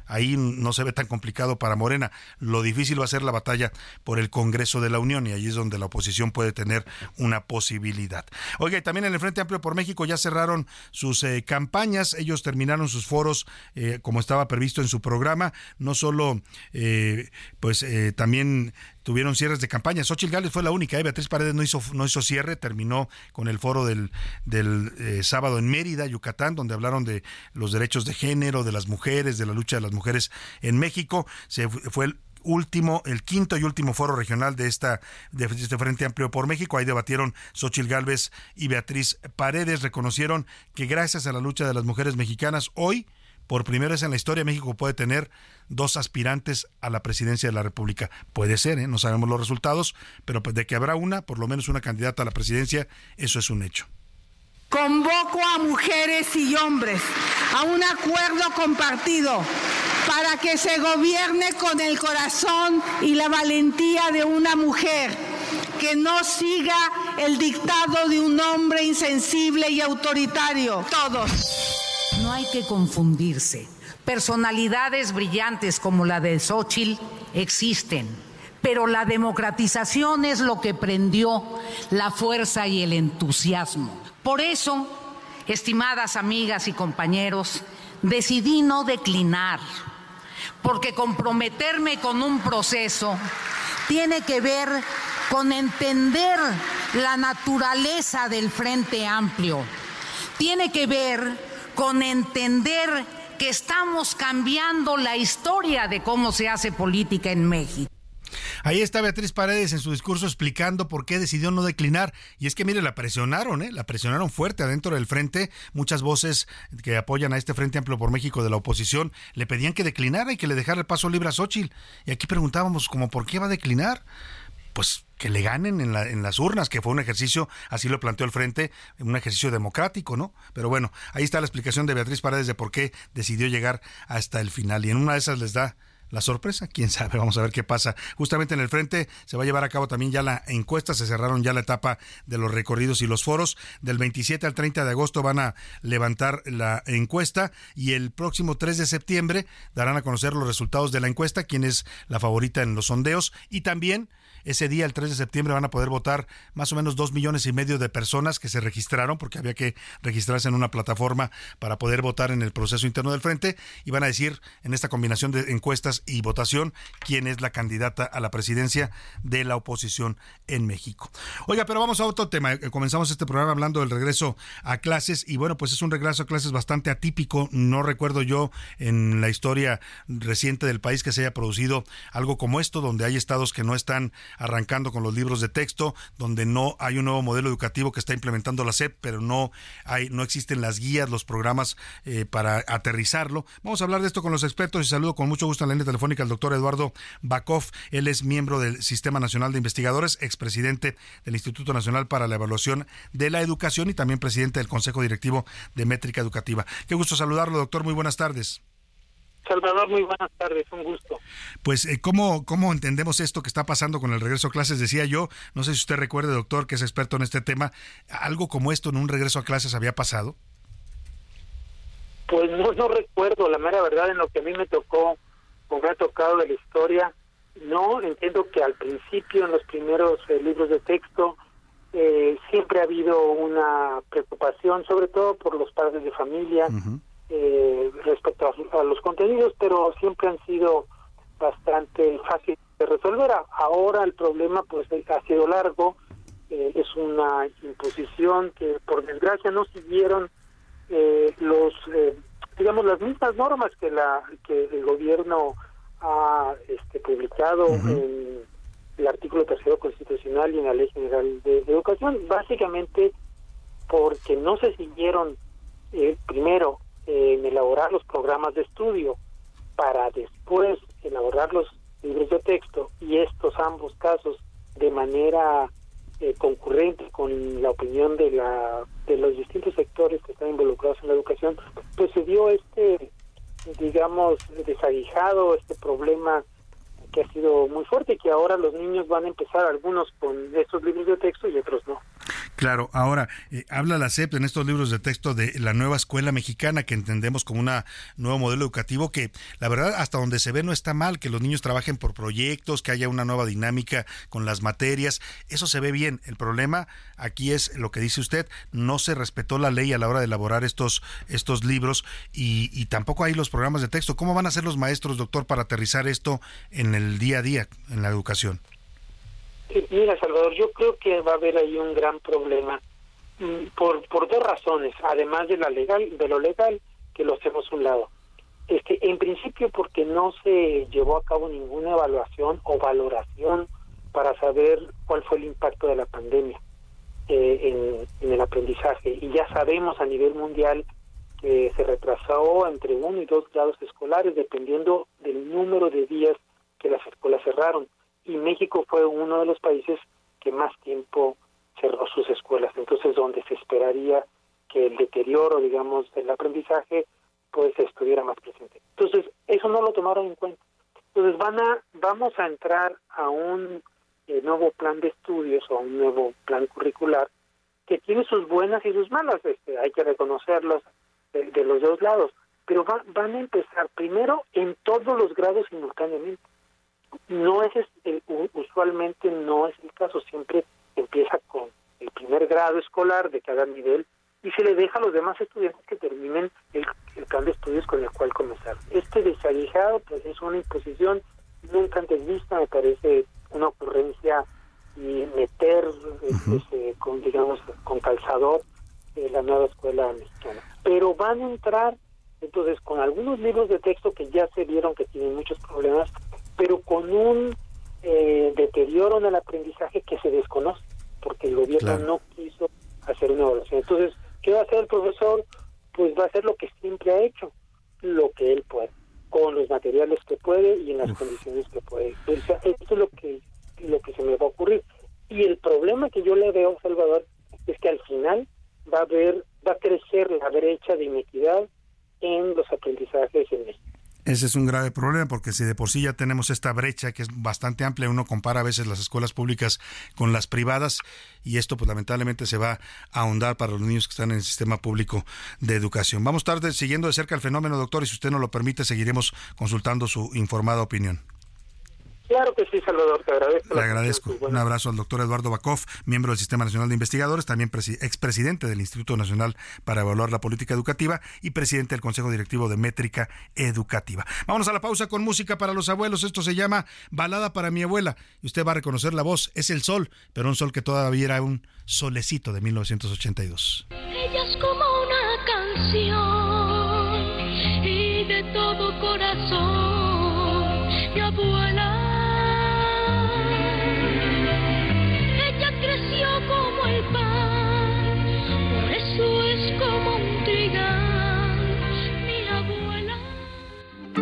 ahí no se ve tan complicado para Morena. Lo difícil va a ser la batalla por el Congreso de la Unión y ahí es donde la oposición puede tener una posibilidad. Oiga, y también en el Frente Amplio por México ya cerraron sus eh, campañas, ellos terminaron sus foros eh, como estaba previsto en su programa, no solo eh, pues también tuvieron cierres de campaña. Xochitl Gales fue la única, ¿eh? Beatriz Paredes no hizo, no hizo cierre, terminó con el foro del, del eh, sábado en Mérida, Yucatán, donde hablaron de los derechos de género, de las mujeres, de la lucha de las mujeres en México. Se fue el último, el quinto y último foro regional de esta de este Frente Amplio por México. Ahí debatieron Xochil Gálvez y Beatriz Paredes. Reconocieron que gracias a la lucha de las mujeres mexicanas, hoy, por primera vez en la historia, México puede tener dos aspirantes a la presidencia de la República. Puede ser, ¿eh? no sabemos los resultados, pero pues, de que habrá una, por lo menos una candidata a la presidencia, eso es un hecho. Convoco a mujeres y hombres a un acuerdo compartido para que se gobierne con el corazón y la valentía de una mujer que no siga el dictado de un hombre insensible y autoritario. Todos. No hay que confundirse. Personalidades brillantes como la de Xochitl existen, pero la democratización es lo que prendió la fuerza y el entusiasmo. Por eso, estimadas amigas y compañeros, decidí no declinar, porque comprometerme con un proceso tiene que ver con entender la naturaleza del Frente Amplio, tiene que ver con entender que estamos cambiando la historia de cómo se hace política en México. Ahí está Beatriz Paredes en su discurso explicando por qué decidió no declinar. Y es que, mire, la presionaron, ¿eh? La presionaron fuerte adentro del frente. Muchas voces que apoyan a este Frente Amplio por México de la oposición le pedían que declinara y que le dejara el paso libre a Xochitl. Y aquí preguntábamos, como, ¿por qué va a declinar? Pues que le ganen en, la, en, las urnas, que fue un ejercicio, así lo planteó el frente, un ejercicio democrático, ¿no? Pero bueno, ahí está la explicación de Beatriz Paredes de por qué decidió llegar hasta el final. Y en una de esas les da la sorpresa, quién sabe, vamos a ver qué pasa. Justamente en el frente se va a llevar a cabo también ya la encuesta, se cerraron ya la etapa de los recorridos y los foros. Del 27 al 30 de agosto van a levantar la encuesta y el próximo 3 de septiembre darán a conocer los resultados de la encuesta, quién es la favorita en los sondeos y también ese día, el 3 de septiembre, van a poder votar más o menos dos millones y medio de personas que se registraron, porque había que registrarse en una plataforma para poder votar en el proceso interno del frente, y van a decir en esta combinación de encuestas y votación quién es la candidata a la presidencia de la oposición en México. Oiga, pero vamos a otro tema. Eh, comenzamos este programa hablando del regreso a clases, y bueno, pues es un regreso a clases bastante atípico. No recuerdo yo en la historia reciente del país que se haya producido algo como esto, donde hay estados que no están arrancando con los libros de texto, donde no hay un nuevo modelo educativo que está implementando la SEP, pero no hay, no existen las guías, los programas eh, para aterrizarlo. Vamos a hablar de esto con los expertos y saludo con mucho gusto en la línea telefónica al doctor Eduardo Bakov. Él es miembro del Sistema Nacional de Investigadores, expresidente del Instituto Nacional para la Evaluación de la Educación y también presidente del Consejo Directivo de Métrica Educativa. Qué gusto saludarlo, doctor. Muy buenas tardes. Salvador, muy buenas tardes, un gusto. Pues, eh, ¿cómo, ¿cómo entendemos esto que está pasando con el regreso a clases? Decía yo, no sé si usted recuerde, doctor, que es experto en este tema, ¿algo como esto en un regreso a clases había pasado? Pues no, no recuerdo, la mera verdad, en lo que a mí me tocó, o me ha tocado de la historia, no, entiendo que al principio, en los primeros eh, libros de texto, eh, siempre ha habido una preocupación, sobre todo por los padres de familia, eh, respecto a, los contenidos, pero siempre han sido bastante fáciles de resolver. Ahora el problema pues ha sido largo, eh, es una imposición que por desgracia no siguieron eh, los digamos las mismas normas que la que el gobierno ha este, publicado en el artículo tercero constitucional y en la ley general de, de educación básicamente porque no se siguieron primero en elaborar los programas de estudio para después elaborar los libros de texto y estos ambos casos de manera eh, concurrente con la opinión de la de los distintos sectores que están involucrados en la educación pues se dio este digamos desaguijado este problema que ha sido muy fuerte y que ahora los niños van a empezar algunos con estos libros de texto y otros no Claro, ahora eh, habla la CEP en estos libros de texto de la nueva escuela mexicana que entendemos como un nuevo modelo educativo que la verdad hasta donde se ve no está mal que los niños trabajen por proyectos, que haya una nueva dinámica con las materias, eso se ve bien. El problema aquí es lo que dice usted, no se respetó la ley a la hora de elaborar estos estos libros y, y tampoco hay los programas de texto. ¿Cómo van a ser los maestros, doctor, para aterrizar esto en el día a día en la educación? Mira, Salvador, yo creo que va a haber ahí un gran problema mm, por, por dos razones, además de la legal, de lo legal, que lo hacemos un lado. Este, en principio porque no se llevó a cabo ninguna evaluación o valoración para saber cuál fue el impacto de la pandemia eh, en el aprendizaje. Y ya sabemos a nivel mundial que se retrasó entre uno y dos grados escolares dependiendo del número de días que las escuelas cerraron y México fue uno de los países que más tiempo cerró sus escuelas, entonces donde se esperaría que el deterioro, digamos, del aprendizaje, pues estuviera más presente. Entonces, eso no lo tomaron en cuenta. Entonces, van a, vamos a entrar a un eh, nuevo plan de estudios o un nuevo plan curricular que tiene sus buenas y sus malas, este, hay que reconocerlos de, los dos lados, pero van a empezar primero en todos los grados simultáneamente. No es el, usualmente no es el caso, siempre empieza con el primer grado escolar de cada nivel y se le deja a los demás estudiantes que terminen el, el plan de estudios con el cual comenzar. Este desaguijado pues es una imposición nunca antes vista, me parece una ocurrencia y meter este, con digamos con calzador eh, la nueva escuela mexicana pero van a entrar entonces con algunos libros de texto que ya se vieron que tienen muchos problemas pero con un eh, deterioro en el aprendizaje que se desconoce porque el gobierno no quiso hacer una evaluación entonces qué va a hacer el profesor pues va a hacer lo que siempre ha hecho lo que él puede con los materiales que puede y en las condiciones que puede. esto es lo que lo que se me va a ocurrir. Y el problema que yo le veo, Salvador, es que al final va a haber, va a crecer la brecha de inequidad en los aprendizajes en México. Ese es un grave problema porque si de por sí ya tenemos esta brecha que es bastante amplia, uno compara a veces las escuelas públicas con las privadas y esto pues lamentablemente se va a ahondar para los niños que están en el sistema público de educación. Vamos a estar siguiendo de cerca el fenómeno, doctor, y si usted nos lo permite seguiremos consultando su informada opinión. Claro que sí, Salvador, te agradezco. Le agradezco. Un abrazo al doctor Eduardo Bakov, miembro del Sistema Nacional de Investigadores, también expresidente del Instituto Nacional para Evaluar la Política Educativa y presidente del Consejo Directivo de Métrica Educativa. Vámonos a la pausa con música para los abuelos. Esto se llama Balada para mi abuela. Y usted va a reconocer la voz. Es el sol, pero un sol que todavía era un solecito de 1982. Ella es como una canción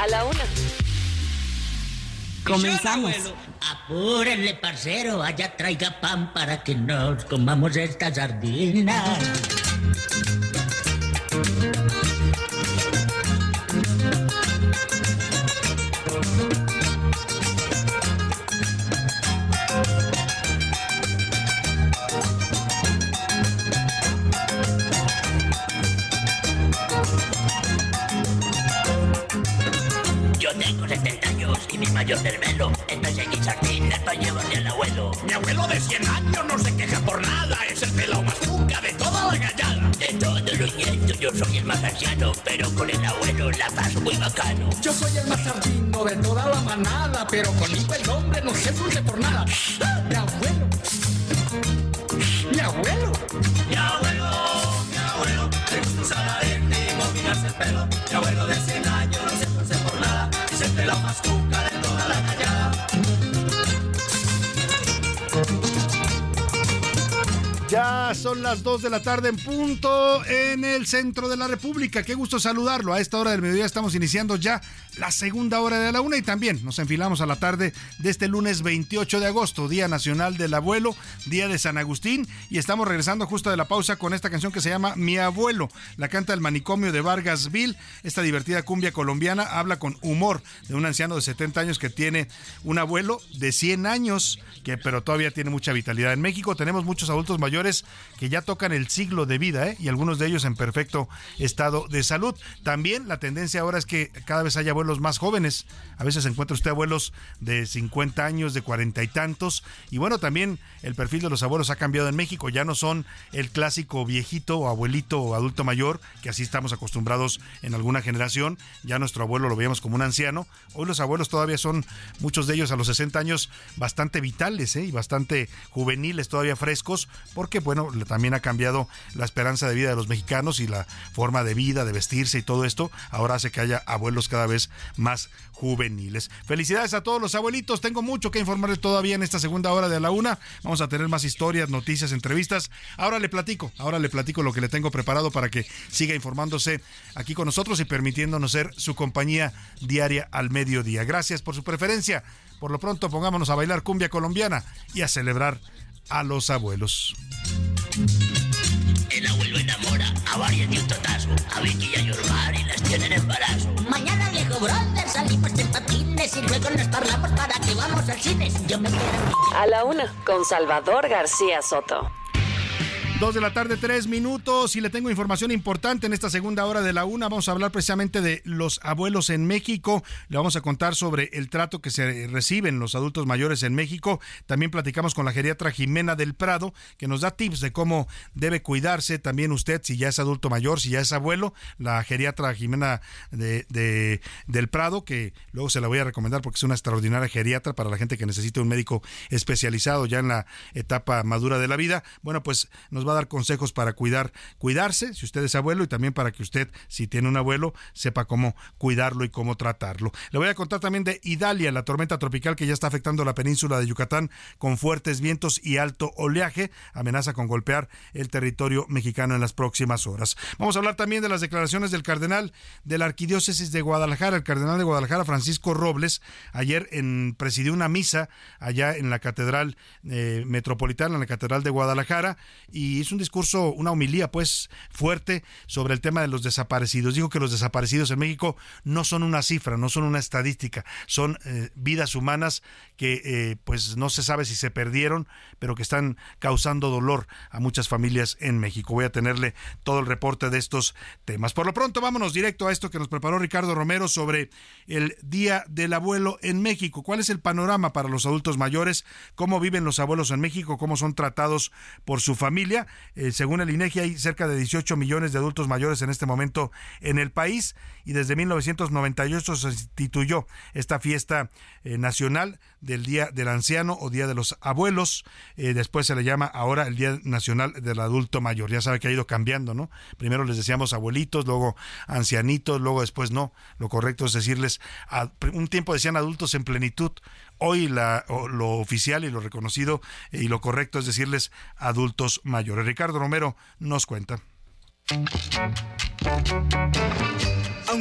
A la Una Comenzamos. Apúrenle, parcero, allá traiga pan para que nos comamos estas sardinas. Mayor cervelo. Entonces aquí sardinas para llevarle al abuelo. Mi abuelo de 100 años no se queja por nada. Es el pelado más nunca de toda la gallada. De todos los nietos yo soy el más anciano. Pero con el abuelo la paso muy bacano. Yo soy el más sardino de toda la manada. Pero conmigo el hombre no se dulce por nada. Mi abuelo. Mi abuelo. Mi abuelo. Mi abuelo. Le gusta usar arete y el pelo. Mi abuelo de 100 años no se dulce por nada. Es el pelado más cuca Ya son las 2 de la tarde en punto en el centro de la República. Qué gusto saludarlo. A esta hora del mediodía estamos iniciando ya la segunda hora de la una y también nos enfilamos a la tarde de este lunes 28 de agosto, Día Nacional del Abuelo, Día de San Agustín y estamos regresando justo de la pausa con esta canción que se llama Mi Abuelo. La canta el manicomio de Vargasville. Esta divertida cumbia colombiana habla con humor de un anciano de 70 años que tiene un abuelo de 100 años, que pero todavía tiene mucha vitalidad. En México tenemos muchos adultos mayores que ya tocan el siglo de vida ¿eh? y algunos de ellos en perfecto estado de salud. También la tendencia ahora es que cada vez haya abuelos más jóvenes. A veces encuentra usted abuelos de 50 años, de 40 y tantos. Y bueno, también el perfil de los abuelos ha cambiado en México. Ya no son el clásico viejito o abuelito o adulto mayor, que así estamos acostumbrados en alguna generación. Ya nuestro abuelo lo veíamos como un anciano. Hoy los abuelos todavía son, muchos de ellos a los 60 años, bastante vitales ¿eh? y bastante juveniles, todavía frescos, porque bueno, claro, le- también ha cambiado la esperanza de vida de los mexicanos y la forma de vida, de vestirse y todo esto. Ahora hace que haya abuelos cada vez más juveniles. Felicidades a todos los abuelitos. Tengo mucho que informarles todavía en esta segunda hora de la una. Vamos a tener más historias, noticias, entrevistas. Ahora le platico, ahora le platico lo que le tengo preparado para que siga informándose aquí con nosotros y permitiéndonos ser su compañía diaria al mediodía. Gracias por su preferencia. Por lo pronto pongámonos a bailar cumbia colombiana y a celebrar a los abuelos. El abuelo enamora a varias de un totazo. A Vicky y a Yormar y las tienen en embarazo. Mañana, viejo brother, salimos en patines y luego nos parlamos para que vamos al cine. Yo me quedo. A la una, con Salvador García Soto. Dos de la tarde, tres minutos, y le tengo información importante en esta segunda hora de la una. Vamos a hablar precisamente de los abuelos en México. Le vamos a contar sobre el trato que se reciben los adultos mayores en México. También platicamos con la geriatra Jimena del Prado, que nos da tips de cómo debe cuidarse también usted, si ya es adulto mayor, si ya es abuelo. La geriatra Jimena de, de- del Prado, que luego se la voy a recomendar porque es una extraordinaria geriatra para la gente que necesite un médico especializado ya en la etapa madura de la vida. Bueno, pues nos va a dar consejos para cuidar, cuidarse, si usted es abuelo, y también para que usted, si tiene un abuelo, sepa cómo cuidarlo y cómo tratarlo. Le voy a contar también de Idalia, la tormenta tropical que ya está afectando la península de Yucatán con fuertes vientos y alto oleaje, amenaza con golpear el territorio mexicano en las próximas horas. Vamos a hablar también de las declaraciones del cardenal de la arquidiócesis de Guadalajara, el cardenal de Guadalajara, Francisco Robles, ayer en, presidió una misa allá en la catedral eh, metropolitana, en la catedral de Guadalajara, y hizo un discurso, una homilía pues fuerte sobre el tema de los desaparecidos. Dijo que los desaparecidos en México no son una cifra, no son una estadística, son eh, vidas humanas que eh, pues no se sabe si se perdieron, pero que están causando dolor a muchas familias en México. Voy a tenerle todo el reporte de estos temas. Por lo pronto, vámonos directo a esto que nos preparó Ricardo Romero sobre el Día del Abuelo en México. ¿Cuál es el panorama para los adultos mayores? ¿Cómo viven los abuelos en México? ¿Cómo son tratados por su familia? Eh, según el INEGI, hay cerca de 18 millones de adultos mayores en este momento en el país y desde 1998 se instituyó esta fiesta eh, nacional del Día del Anciano o Día de los Abuelos. Eh, después se le llama ahora el Día Nacional del Adulto Mayor. Ya sabe que ha ido cambiando, ¿no? Primero les decíamos abuelitos, luego ancianitos, luego después no. Lo correcto es decirles, a- un tiempo decían adultos en plenitud. Hoy lo oficial y lo reconocido eh, y lo correcto es decirles adultos mayores. Ricardo Romero nos cuenta.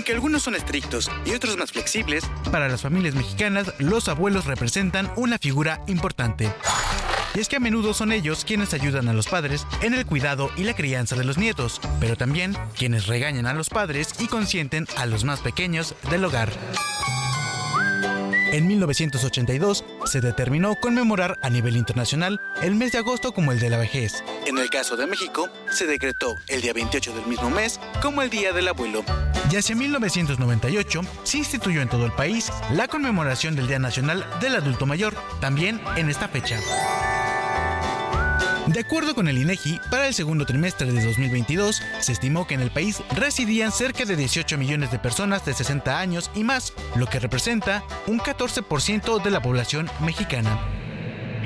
Aunque algunos son estrictos y otros más flexibles, para las familias mexicanas los abuelos representan una figura importante. Y es que a menudo son ellos quienes ayudan a los padres en el cuidado y la crianza de los nietos, pero también quienes regañan a los padres y consienten a los más pequeños del hogar. En 1982 se determinó conmemorar a nivel internacional el mes de agosto como el de la vejez. En el caso de México, se decretó el día 28 del mismo mes como el Día del Abuelo. Y hacia 1998 se instituyó en todo el país la conmemoración del Día Nacional del Adulto Mayor, también en esta fecha. De acuerdo con el INEGI, para el segundo trimestre de 2022 se estimó que en el país residían cerca de 18 millones de personas de 60 años y más, lo que representa un 14% de la población mexicana.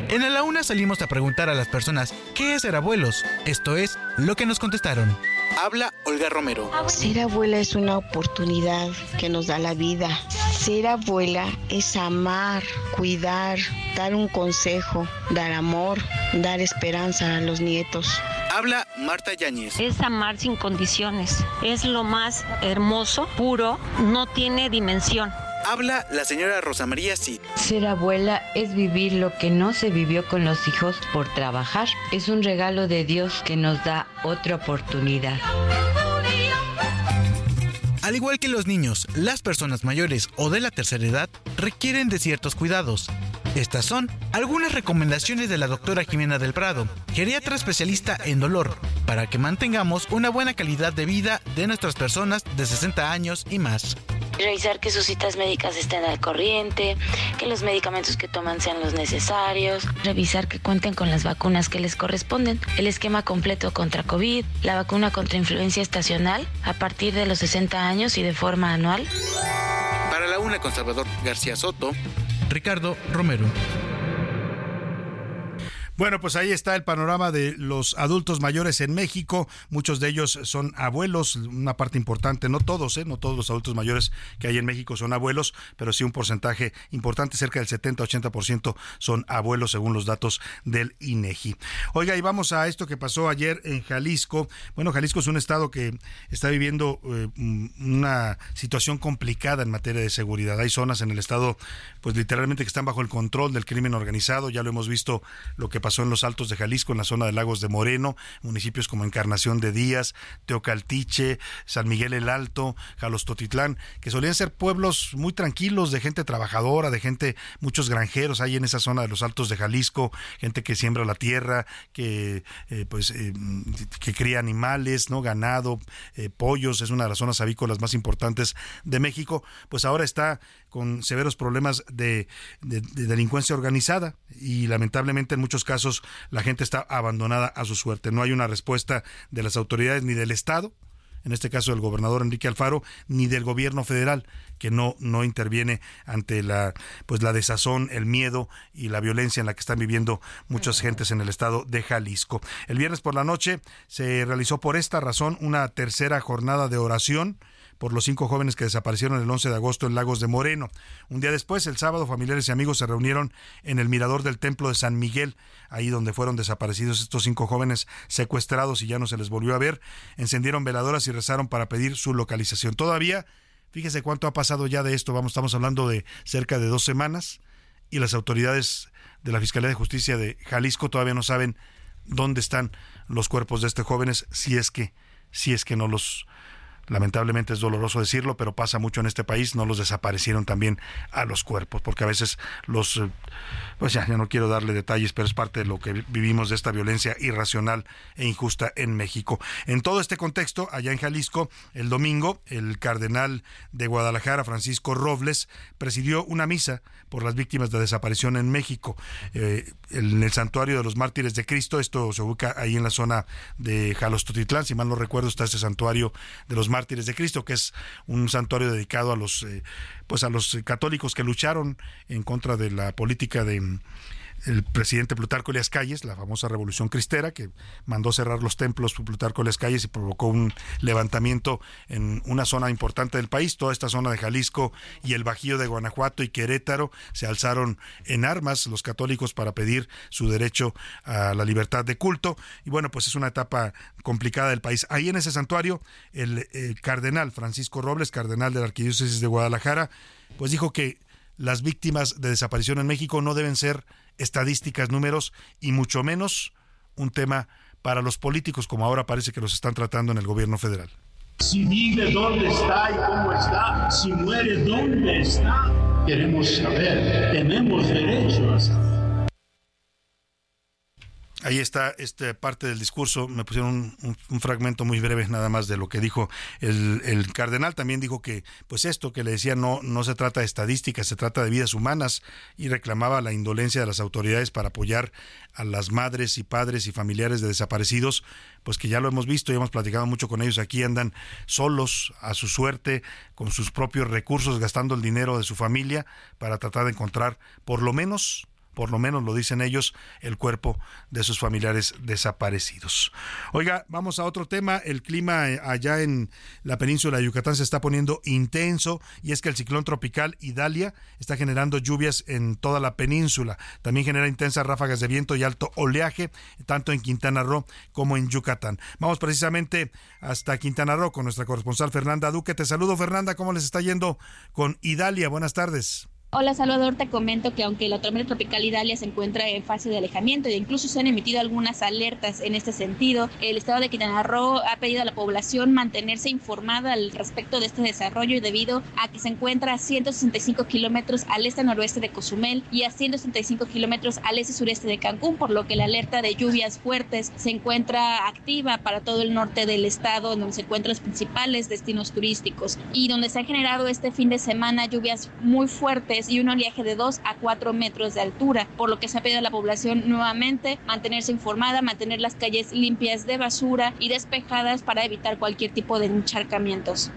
En la Una salimos a preguntar a las personas qué es ser abuelos. Esto es lo que nos contestaron. Habla Olga Romero. Ser abuela es una oportunidad que nos da la vida. Ser abuela es amar, cuidar, dar un consejo, dar amor, dar esperanza a los nietos. Habla Marta Yáñez. Es amar sin condiciones. Es lo más hermoso, puro, no tiene dimensión. Habla la señora Rosa María Cid. Ser abuela es vivir lo que no se vivió con los hijos por trabajar. Es un regalo de Dios que nos da otra oportunidad. Al igual que los niños, las personas mayores o de la tercera edad requieren de ciertos cuidados. Estas son algunas recomendaciones de la doctora Jimena del Prado, geriatra especialista en dolor, para que mantengamos una buena calidad de vida de nuestras personas de 60 años y más. Revisar que sus citas médicas estén al corriente, que los medicamentos que toman sean los necesarios, revisar que cuenten con las vacunas que les corresponden, el esquema completo contra COVID, la vacuna contra influencia estacional a partir de los 60 años y de forma anual. Para la una con Salvador García Soto, Ricardo Romero. Bueno, pues ahí está el panorama de los adultos mayores en México. Muchos de ellos son abuelos, una parte importante, no todos, ¿eh? no todos los adultos mayores que hay en México son abuelos, pero sí un porcentaje importante, cerca del 70-80% son abuelos según los datos del INEGI. Oiga, y vamos a esto que pasó ayer en Jalisco. Bueno, Jalisco es un estado que está viviendo eh, una situación complicada en materia de seguridad. Hay zonas en el estado, pues literalmente que están bajo el control del crimen organizado. Ya lo hemos visto lo que pasó en los Altos de Jalisco, en la zona de Lagos de Moreno, municipios como Encarnación de Díaz, Teocaltiche, San Miguel el Alto, Jalostotitlán, que solían ser pueblos muy tranquilos, de gente trabajadora, de gente, muchos granjeros hay en esa zona de los Altos de Jalisco, gente que siembra la tierra, que eh, pues eh, que cría animales, no ganado, eh, pollos, es una de las zonas avícolas más importantes de México, pues ahora está con severos problemas de, delincuencia organizada y lamentablemente en muchos casos la gente está abandonada a su suerte. No hay una respuesta de las autoridades ni del Estado, en este caso del gobernador Enrique Alfaro, ni del gobierno federal, que no, no interviene ante la, pues la desazón, el miedo y la violencia en la que están viviendo muchas gentes en el estado de Jalisco. El viernes por la noche se realizó por esta razón una tercera jornada de oración por los cinco jóvenes que desaparecieron el 11 de agosto en Lagos de Moreno. Un día después, el sábado, familiares y amigos se reunieron en el mirador del templo de San Miguel, ahí donde fueron desaparecidos estos cinco jóvenes secuestrados y ya no se les volvió a ver. Encendieron veladoras y rezaron para pedir su localización. Todavía, fíjese cuánto ha pasado ya de esto, vamos, estamos hablando de cerca de dos semanas y las autoridades de la Fiscalía de Justicia de Jalisco todavía no saben dónde están los cuerpos de estos jóvenes, si es que, si es que no los lamentablemente es doloroso decirlo, pero pasa mucho en este país, no los desaparecieron también a los cuerpos, porque a veces los, eh, pues ya, ya no quiero darle detalles, pero es parte de lo que vivimos de esta violencia irracional e injusta en México. En todo este contexto, allá en Jalisco, el domingo, el cardenal de Guadalajara, Francisco Robles, presidió una misa por las víctimas de desaparición en México, eh, en el santuario de los mártires de Cristo, esto se ubica ahí en la zona de Jalostotitlán, si mal no recuerdo, está ese santuario de los mártires de Cristo, que es un santuario dedicado a los, eh, pues a los católicos que lucharon en contra de la política de el presidente Plutarco Elias Calles, la famosa revolución cristera, que mandó cerrar los templos Plutarco Elias Calles y provocó un levantamiento en una zona importante del país. Toda esta zona de Jalisco y el Bajío de Guanajuato y Querétaro se alzaron en armas los católicos para pedir su derecho a la libertad de culto. Y bueno, pues es una etapa complicada del país. Ahí en ese santuario, el, el cardenal Francisco Robles, cardenal de la Arquidiócesis de Guadalajara, pues dijo que las víctimas de desaparición en México no deben ser estadísticas, números y mucho menos un tema para los políticos como ahora parece que los están tratando en el gobierno federal. Si vive, ¿dónde está y cómo está? Si muere, ¿dónde está? Queremos saber, tenemos derecho a saber. Ahí está esta parte del discurso. Me pusieron un, fragmento muy breve nada más de lo que dijo el, el, cardenal. También dijo que, pues esto que le decía, no, no se trata de estadísticas, se trata de vidas humanas y reclamaba la indolencia de las autoridades para apoyar a las madres y padres y familiares de desaparecidos, pues que ya lo hemos visto y hemos platicado mucho con ellos aquí, andan solos a su suerte, con sus propios recursos, gastando el dinero de su familia para tratar de encontrar por lo menos por lo menos lo dicen ellos, el cuerpo de sus familiares desaparecidos. Oiga, vamos a otro tema. El clima eh, allá en la península de Yucatán se está poniendo intenso y es que el ciclón tropical Idalia está generando lluvias en toda la península. También genera intensas ráfagas de viento y alto oleaje, tanto en Quintana Roo como en Yucatán. Vamos precisamente hasta Quintana Roo con nuestra corresponsal Fernanda Duque. Te saludo, Fernanda. ¿Cómo les está yendo con Idalia? Buenas tardes. Hola Salvador, te comento que aunque la tormenta tropical Idalia se encuentra en fase de alejamiento e incluso se han emitido algunas alertas en este sentido, el estado de Quintana Roo ha pedido a la población mantenerse informada al respecto de este desarrollo debido a que se encuentra a 165 kilómetros al este noroeste de Cozumel y a 165 kilómetros al este sureste de Cancún, por lo que la alerta de lluvias fuertes se encuentra activa para todo el norte del estado, donde se encuentran los principales destinos turísticos. Y donde se han generado este fin de semana lluvias muy fuertes y un oleaje de 2 a 4 metros de altura, por lo que se ha pedido a la población nuevamente mantenerse informada, mantener las calles limpias de basura y despejadas para evitar cualquier tipo de encharcamientos.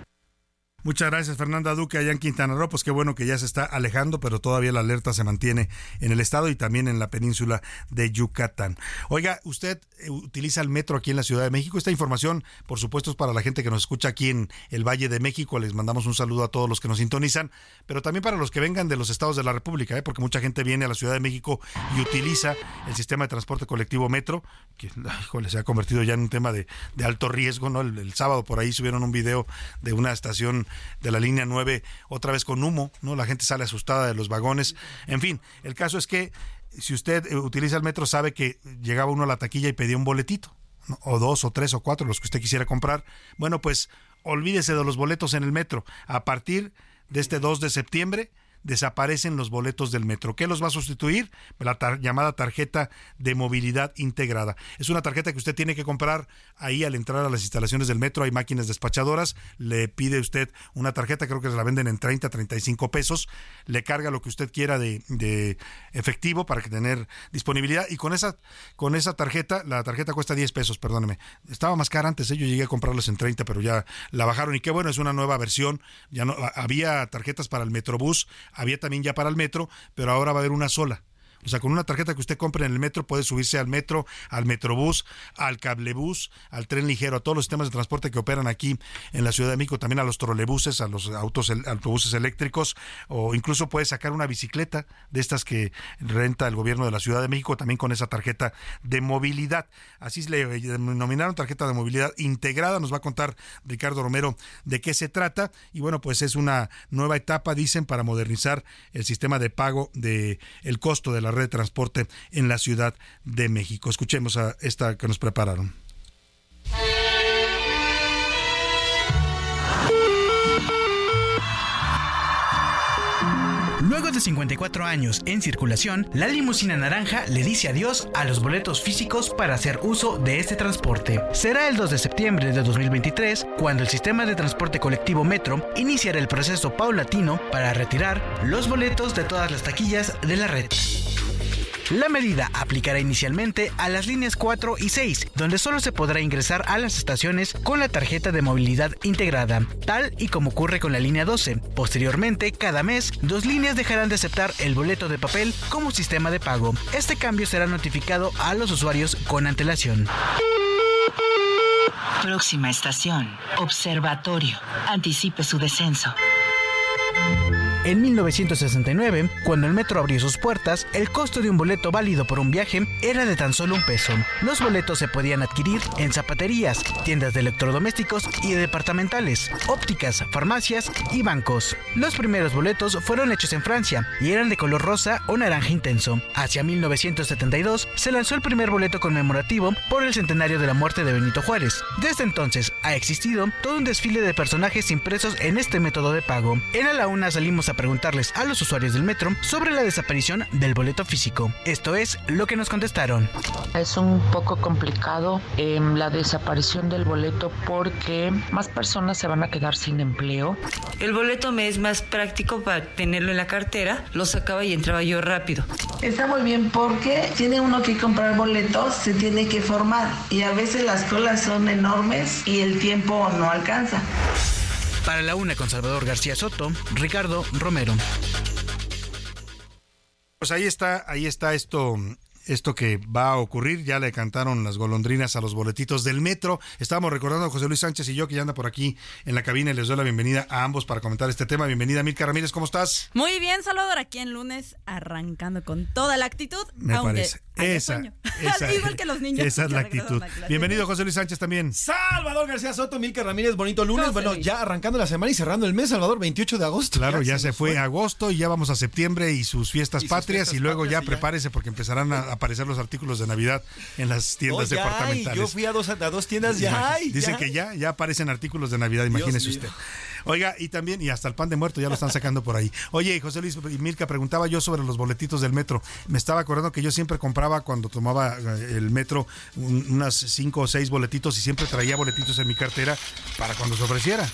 Muchas gracias, Fernanda Duque, allá en Quintana Roo. Pues qué bueno que ya se está alejando, pero todavía la alerta se mantiene en el estado y también en la península de Yucatán. Oiga, usted eh, utiliza el metro aquí en la Ciudad de México. Esta información, por supuesto, es para la gente que nos escucha aquí en el Valle de México. Les mandamos un saludo a todos los que nos sintonizan, pero también para los que vengan de los estados de la República, ¿eh? porque mucha gente viene a la Ciudad de México y utiliza el sistema de transporte colectivo metro, que híjole, se ha convertido ya en un tema de, alto riesgo. ¿no? El, el sábado por ahí subieron un video de una estación de la línea 9, otra vez con humo, ¿no? La gente sale asustada de los vagones. En fin, el caso es que si usted eh, utiliza el metro sabe que llegaba uno a la taquilla y pedía un boletito, o dos o tres o cuatro, los que usted quisiera comprar. Bueno, pues olvídese de los boletos en el metro. A partir de este 2 de septiembre desaparecen los boletos del metro. ¿Qué los va a sustituir? La llamada tarjeta de movilidad integrada. Es una tarjeta que usted tiene que comprar ahí al entrar a las instalaciones del metro. Hay máquinas despachadoras. Le pide usted una tarjeta, creo que se la venden en 30, 35 pesos. Le carga lo que usted quiera de, de efectivo para que tener disponibilidad. Y con esa, con esa tarjeta, la tarjeta cuesta 10 pesos, perdóneme. Estaba más cara antes, ¿eh? yo llegué a comprarlas en 30, pero ya la bajaron. Y qué bueno, es una nueva versión. Ya no, había tarjetas para el Metrobús, había también ya para el metro, pero ahora va a haber una sola. O sea, con una tarjeta que usted compre en el metro puede subirse al metro, al metrobús, al cablebús, al tren ligero, a todos los sistemas de transporte que operan aquí en la Ciudad de México, también a los trolebuses, a los autos, autobuses eléctricos, o incluso puede sacar una bicicleta de estas que renta el gobierno de la Ciudad de México, también con esa tarjeta de movilidad. Así le denominaron tarjeta de movilidad integrada. Nos va a contar Ricardo Romero de qué se trata. Y bueno, pues es una nueva etapa, dicen, para modernizar el sistema de pago de costo de la de transporte en la Ciudad de México. Escuchemos a esta que nos prepararon. De 54 años en circulación, la limusina naranja le dice adiós a los boletos físicos para hacer uso de este transporte. Será el 2 de septiembre de 2023 cuando el sistema de transporte colectivo Metro iniciará el proceso paulatino para retirar los boletos de todas las taquillas de la red. La medida aplicará inicialmente a las líneas 4 y 6, donde solo se podrá ingresar a las estaciones con la tarjeta de movilidad integrada, tal y como ocurre con la línea 12. Posteriormente, cada mes, dos líneas dejarán de aceptar el boleto de papel como sistema de pago. Este cambio será notificado a los usuarios con antelación. Próxima estación, observatorio. Anticipe su descenso. En 1969, cuando el metro abrió sus puertas, el costo de un boleto válido por un viaje era de tan solo un peso. Los boletos se podían adquirir en zapaterías, tiendas de electrodomésticos y departamentales, ópticas, farmacias y bancos. Los primeros boletos fueron hechos en Francia y eran de color rosa o naranja intenso. Hacia 1972 se lanzó el primer boleto conmemorativo por el centenario de la muerte de Benito Juárez. Desde entonces ha existido todo un desfile de personajes impresos en este método de pago. En A la Una salimos a preguntarles a los usuarios del metro sobre la desaparición del boleto físico. Esto es lo que nos contestaron. Es un poco complicado eh, la desaparición del boleto porque más personas se van a quedar sin empleo. El boleto me es más práctico para tenerlo en la cartera, lo sacaba y entraba yo rápido. Está muy bien porque tiene uno que comprar boletos, se tiene que formar y a veces las colas son enormes y el tiempo no alcanza. Para la una con Salvador García Soto, Ricardo Romero. Pues ahí está, ahí está esto, esto que va a ocurrir. Ya le cantaron las golondrinas a los boletitos del metro. Estábamos recordando a José Luis Sánchez y yo que ya anda por aquí en la cabina y les doy la bienvenida a ambos para comentar este tema. Bienvenida, Milka Ramírez, ¿cómo estás? Muy bien, Salvador, aquí en lunes arrancando con toda la actitud. Me aunque parece. Esa, Igual que los niños. Esa es la actitud. Bienvenido, José Luis Sánchez también. Salvador García Soto, Milka Ramírez, bonito lunes. José bueno, Luis. ya arrancando la semana y cerrando el mes, Salvador, 28 de agosto. Claro, ya, se fue, agosto y ya vamos a septiembre y sus fiestas Y sus patrias fiestas y luego patrias ya. prepárese porque empezarán a aparecer los artículos de Navidad en las tiendas Oh, ya hay. departamentales. Yo fui a dos, a dos tiendas, ya hay. Dicen ya que hay. ya, ya aparecen artículos de Navidad, imagínese usted. Oiga, y también, y hasta el pan de muerto ya lo están sacando por ahí. Oye, José Luis y Milka, preguntaba yo sobre los boletitos del metro. Me estaba acordando que yo siempre compraba cuando tomaba eh, el metro un- unas cinco o seis boletitos y siempre traía boletitos en mi cartera para cuando se ofreciera.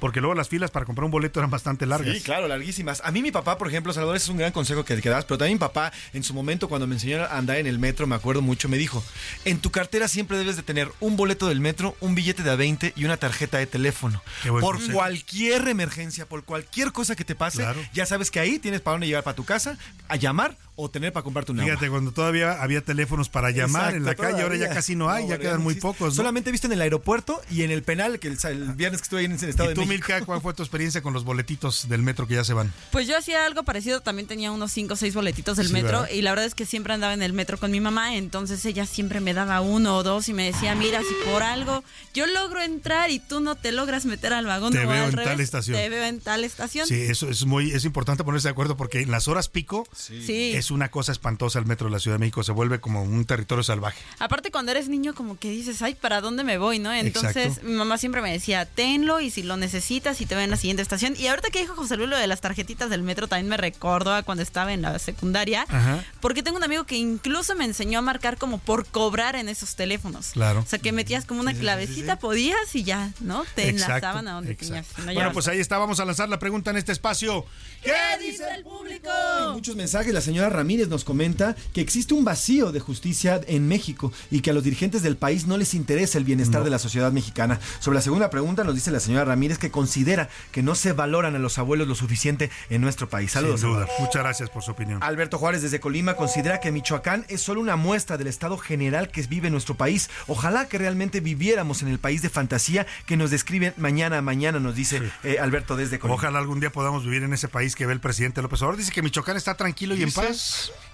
Porque luego las filas para comprar un boleto eran bastante largas. Sí, claro, larguísimas. A mí mi papá, por ejemplo, Salvador, ese es un gran consejo que, que das, pero también mi papá, en su momento, cuando me enseñó a, andar en el metro, me acuerdo mucho, me dijo, en tu cartera siempre debes de tener un boleto del metro, un billete de a 20 y una tarjeta de teléfono. Por consejo. cualquier emergencia, por cualquier cosa que te pase, Claro. ya sabes que ahí tienes para dónde llegar para tu casa, a llamar o tener para comprarte un agua. Fíjate, cuando todavía había teléfonos para llamar en la calle, ahora ya casi no hay, No, ya quedan no muy existe. pocos. ¿no? Solamente he visto en el aeropuerto y en el penal, que el, el viernes que estuve ahí en el Estado ¿Y de tú, México. Milka, cuál fue tu experiencia con los boletitos del metro que ya se van? Pues yo hacía algo parecido, también tenía unos 5 o 6 boletitos del Sí, metro ¿verdad? y la verdad es que siempre andaba en el metro con mi mamá, entonces ella siempre me daba uno o dos y me decía, mira, si por algo yo logro entrar y tú no te logras meter al vagón Te veo al en revés, tal estación. te veo en tal estación. Sí, eso es muy es importante ponerse de acuerdo porque en las horas pico Sí. es una cosa espantosa el metro de la Ciudad de México, se vuelve como un territorio salvaje. Aparte cuando eres niño como que dices, ay, ¿para dónde me voy? ¿no? Entonces Exacto. mi mamá siempre me decía, tenlo y si lo necesitas y te veo en la siguiente estación. Y ahorita que dijo José Luis lo de las tarjetitas del metro también me recordó a cuando estaba en la secundaria. Ajá. Porque tengo un amigo que incluso me enseñó a marcar como por cobrar en esos teléfonos. Claro. O sea, que metías como una clavecita, podías y ya, ¿no? Te Exacto, enlazaban a donde exacto. tenías. no Bueno, pues ahí está, vamos a lanzar la pregunta en este espacio. ¿Qué dice el público? Hay muchos mensajes. La señora Ramírez nos comenta que existe un vacío de justicia en México y que a los dirigentes del país no les interesa el bienestar de la sociedad mexicana. Sobre la segunda pregunta nos dice la señora Ramírez que considera que no se valoran a los abuelos lo suficiente en nuestro país. Saludos. Sin duda. Muchas gracias por su opinión. Alberto Juárez desde Colima considera que Michoacán es solo una muestra del estado general que vive nuestro país. Ojalá que realmente viviéramos en el país de fantasía que nos describen mañana a mañana, nos dice eh, Alberto desde Colima. Ojalá algún día podamos vivir en ese país que ve el presidente López Obrador. Dice que Michoacán está tranquilo y en Dice.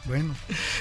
Bueno.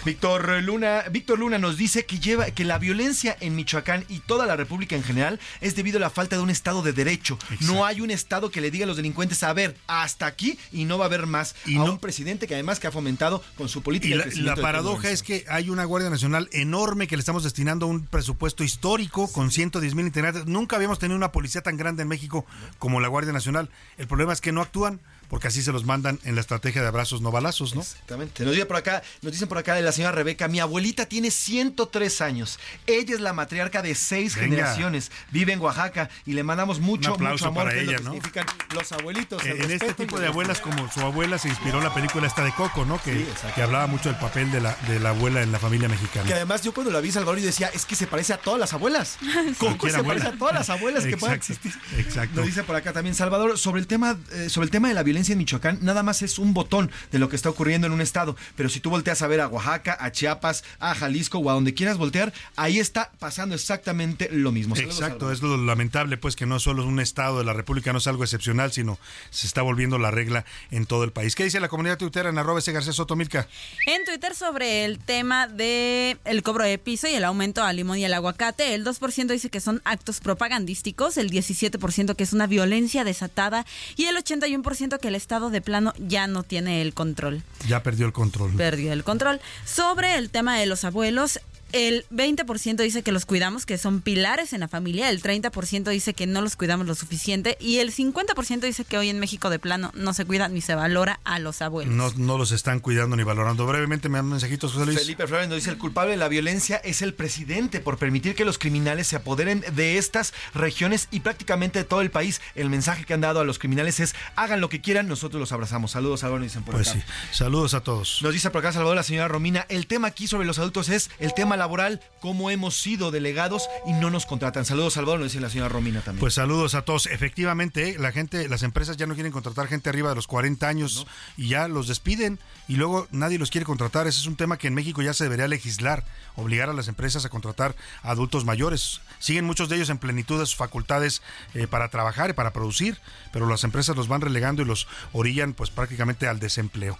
Víctor Luna, Víctor Luna nos dice que lleva que la violencia en Michoacán y toda la República en general es debido a la falta de un estado de derecho. No hay un estado que le diga a los delincuentes a ver hasta aquí y no va a haber más. Y a no- un presidente que además que ha fomentado con su política Y la, paradoja es que hay una Guardia Nacional enorme que le estamos destinando un presupuesto histórico con 110 mil integrantes. Nunca habíamos tenido una policía tan grande en México como la Guardia Nacional. El problema es que no actúan porque así se los mandan en la estrategia de abrazos no balazos, ¿no? Exactamente. Nos, dice por acá, nos dicen por acá de la señora Rebeca, mi abuelita tiene 103 años. Ella es la matriarca de seis Venga. generaciones. Vive en Oaxaca y le mandamos mucho, mucho amor, para que es ella, lo que ¿no? significan los abuelitos. Eh, el En este tipo de abuelas como su abuela se inspiró la película esta de Coco, ¿no? Que, que hablaba mucho del papel de la, de la abuela en la familia mexicana. Que además yo cuando la vi Salvador y decía, es que se parece a todas las abuelas. Coco se abuela. parece a todas las abuelas que puedan existir. Exacto. Nos dice por acá también Salvador, sobre el tema, eh, sobre el tema de la violencia en Michoacán, nada más es un botón de lo que está ocurriendo en un estado. Pero si tú volteas a ver a Oaxaca, a Chiapas, a Jalisco o a donde quieras voltear, ahí está pasando exactamente lo mismo. Saludos, Exacto, Salvador. es lo lamentable, pues que no solo es un estado de la República, no es algo excepcional, sino se está volviendo la regla en todo el país. ¿Qué dice la comunidad tuitera en arroba ese García Soto Milka? En Twitter sobre el tema de el cobro de piso y el aumento al limón y al aguacate, el 2% dice que son actos propagandísticos, el 17% que es una violencia desatada y el 81% que el Estado de plano ya no tiene el control. Ya perdió el control. Perdió el control. Sobre el tema de los abuelos, el 20% dice que los cuidamos, que son pilares en la familia, el 30% dice que no los cuidamos lo suficiente y el 50% dice que hoy en México de plano no se cuida ni se valora a los abuelos. No, no los están cuidando ni valorando. Brevemente me dan mensajitos, José Luis. Felipe Flores nos dice, el culpable de la violencia es el presidente por permitir que los criminales se apoderen de estas regiones y prácticamente de todo el país. El mensaje que han dado a los criminales es, hagan lo que quieran, nosotros los abrazamos. Saludos, nos dicen por Pues acá. sí, saludos a todos. Nos dice por acá Salvador la señora Romina, el tema aquí sobre los adultos es el tema laboral, cómo hemos sido delegados y no nos contratan. Saludos Salvador, nos dice la señora Romina también. Pues saludos a todos. Efectivamente, la gente, las empresas ya no quieren contratar gente arriba de los 40 años y ya los despiden y luego nadie los quiere contratar. Ese es un tema que en México ya se debería legislar, obligar a las empresas a contratar a adultos mayores. Siguen muchos de ellos en plenitud de sus facultades eh, para trabajar y para producir, pero las empresas los van relegando y los orillan pues prácticamente al desempleo.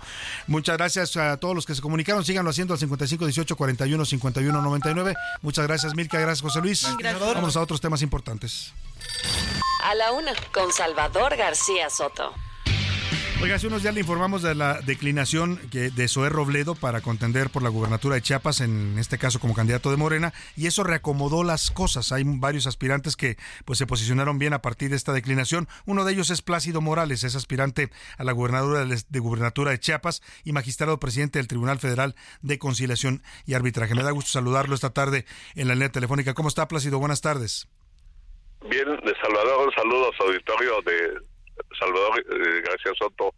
Muchas gracias a todos los que se comunicaron. Síganlo haciendo al 55 18 41 51 99. Muchas gracias, Milka. Gracias, José Luis. Gracias. Vamos a otros temas importantes. A la una, con Salvador García Soto. Oiga, hace unos días le informamos de la declinación de Zoé Robledo para contender por la gubernatura de Chiapas, en este caso como candidato de Morena, y eso reacomodó las cosas. Hay varios aspirantes que pues se posicionaron bien a partir de esta declinación. Uno de ellos es Plácido Morales, es aspirante a la gubernatura de, gubernatura de Chiapas y magistrado presidente del Tribunal Federal de Conciliación y Arbitraje. Me da gusto saludarlo esta tarde en la línea telefónica. ¿Cómo está Plácido? Buenas tardes. Bien, de Salvador, saludos auditorio de Salvador eh, García Soto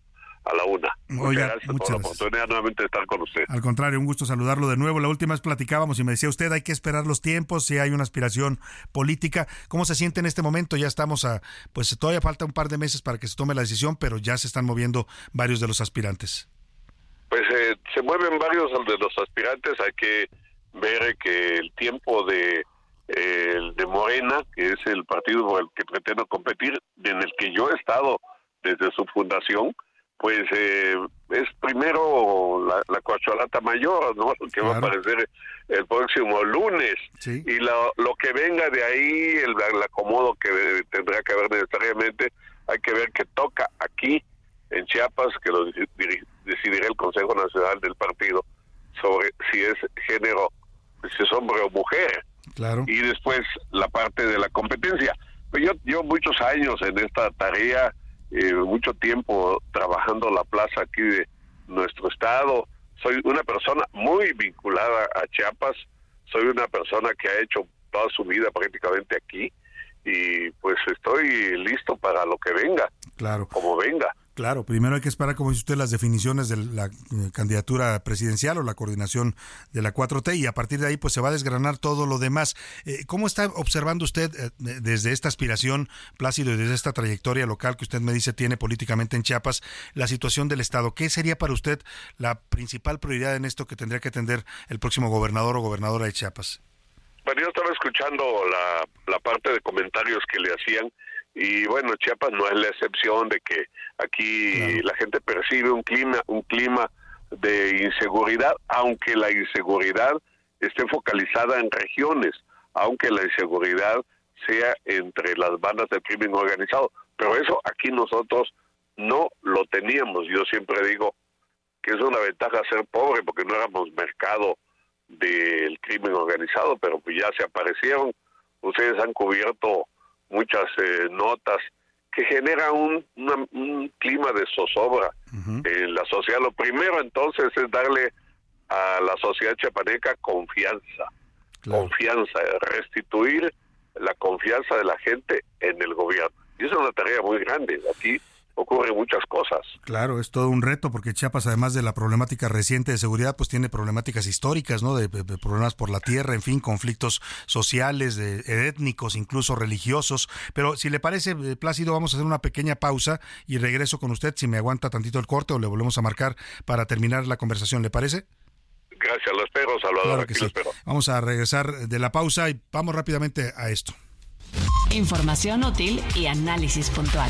a la una. Oiga, gracias muchas por la oportunidad nuevamente de estar con usted. Al contrario, un gusto saludarlo de nuevo. La última vez platicábamos y me decía usted, hay que esperar los tiempos, si hay una aspiración política. ¿Cómo se siente en este momento? Ya estamos a, pues todavía falta un par de meses para que se tome la decisión, pero ya se están moviendo varios de los aspirantes. Pues eh, se mueven varios de los aspirantes, hay que ver que el tiempo de el de Morena, que es el partido por el que pretendo competir, en el que yo he estado desde su fundación, pues eh, es primero la, la coacholata mayor, ¿no? Que va a aparecer el próximo lunes. Y lo, lo que venga de ahí, el, el acomodo que tendrá que haber necesariamente, hay que ver que toca aquí, en Chiapas, que lo decidirá el Consejo Nacional del Partido sobre si es género, si es hombre o mujer. Claro. Y después la parte de la competencia. Pues yo, yo muchos años en esta tarea, eh, mucho tiempo trabajando la plaza aquí de nuestro estado. Soy una persona muy vinculada a Chiapas, soy una persona que ha hecho toda su vida prácticamente aquí y pues estoy listo para lo que venga, Claro. como venga. Claro, primero hay que esperar, como dice usted, las definiciones de la eh, candidatura presidencial o la coordinación de la 4T y a partir de ahí pues se va a desgranar todo lo demás. Eh, ¿Cómo está observando usted eh, desde esta aspiración, Plácido, y desde esta trayectoria local que usted me dice tiene políticamente en Chiapas, la situación del Estado? ¿Qué sería para usted la principal prioridad en esto que tendría que atender el próximo gobernador o gobernadora de Chiapas? Bueno, yo estaba escuchando la, la parte de comentarios que le hacían y bueno, Chiapas no es la excepción de que aquí la gente percibe un clima, un clima de inseguridad, aunque la inseguridad esté focalizada en regiones, aunque la inseguridad sea entre las bandas del crimen organizado. Pero eso aquí nosotros no lo teníamos. Yo siempre digo que es una ventaja ser pobre porque no éramos mercado del crimen organizado, pero pues ya se aparecieron. Ustedes han cubierto muchas eh, notas que generan un, una- un clima de zozobra en la sociedad. Lo primero entonces es darle a la sociedad chapaneca confianza, confianza, restituir la confianza de la gente en el gobierno. Y es una tarea muy grande. Aquí ocurren muchas cosas. Claro, es todo un reto porque Chiapas, además de la problemática reciente de seguridad, pues tiene problemáticas históricas, ¿no? De, de- de problemas por la tierra, en fin, conflictos sociales, de, étnicos, incluso religiosos. Pero si le parece, eh, Plácido, vamos a hacer una pequeña pausa y regreso con usted si me aguanta tantito el corte o le volvemos a marcar para terminar la conversación. ¿Le parece? Gracias, lo espero, Salvador. Claro que sí. espero. Vamos a regresar de la pausa y vamos rápidamente a esto. Información útil y análisis puntual.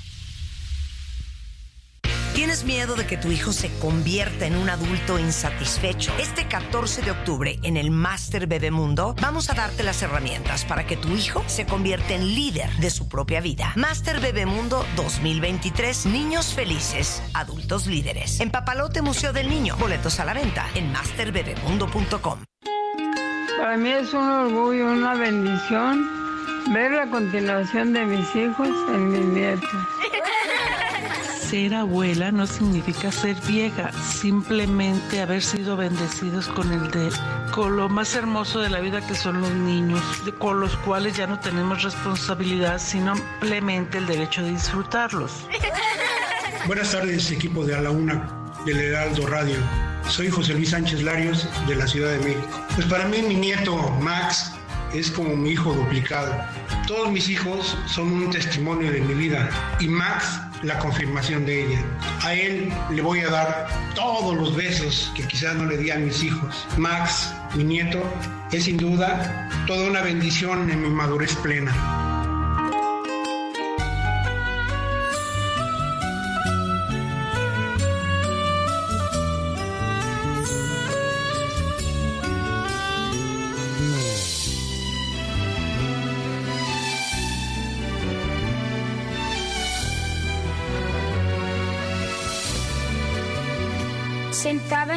¿Tienes miedo de que tu hijo se convierta en un adulto insatisfecho? Este 14 de octubre en el Master Bebemundo vamos a darte las herramientas para que tu hijo se convierta en líder de su propia vida. Master Bebemundo 2023, niños felices, adultos líderes. En Papalote Museo del Niño, boletos a la venta en masterbebemundo.com. Para mí es un orgullo, una bendición ver la continuación de mis hijos en mis nietos. Ser abuela no significa ser vieja, simplemente haber sido bendecidos con el de con lo más hermoso de la vida que son los niños, con los cuales ya no tenemos responsabilidad, sino simplemente el derecho de disfrutarlos. Buenas tardes, equipo de A la Una del Heraldo Radio. Soy José Luis Sánchez Larios de la Ciudad de México. Pues para mí mi nieto Max es como mi hijo duplicado. Todos mis hijos son un testimonio de mi vida y Max la confirmación de ella. A él le voy a dar todos los besos que quizás no le di a mis hijos. Max, mi nieto, es sin duda toda una bendición en mi madurez plena.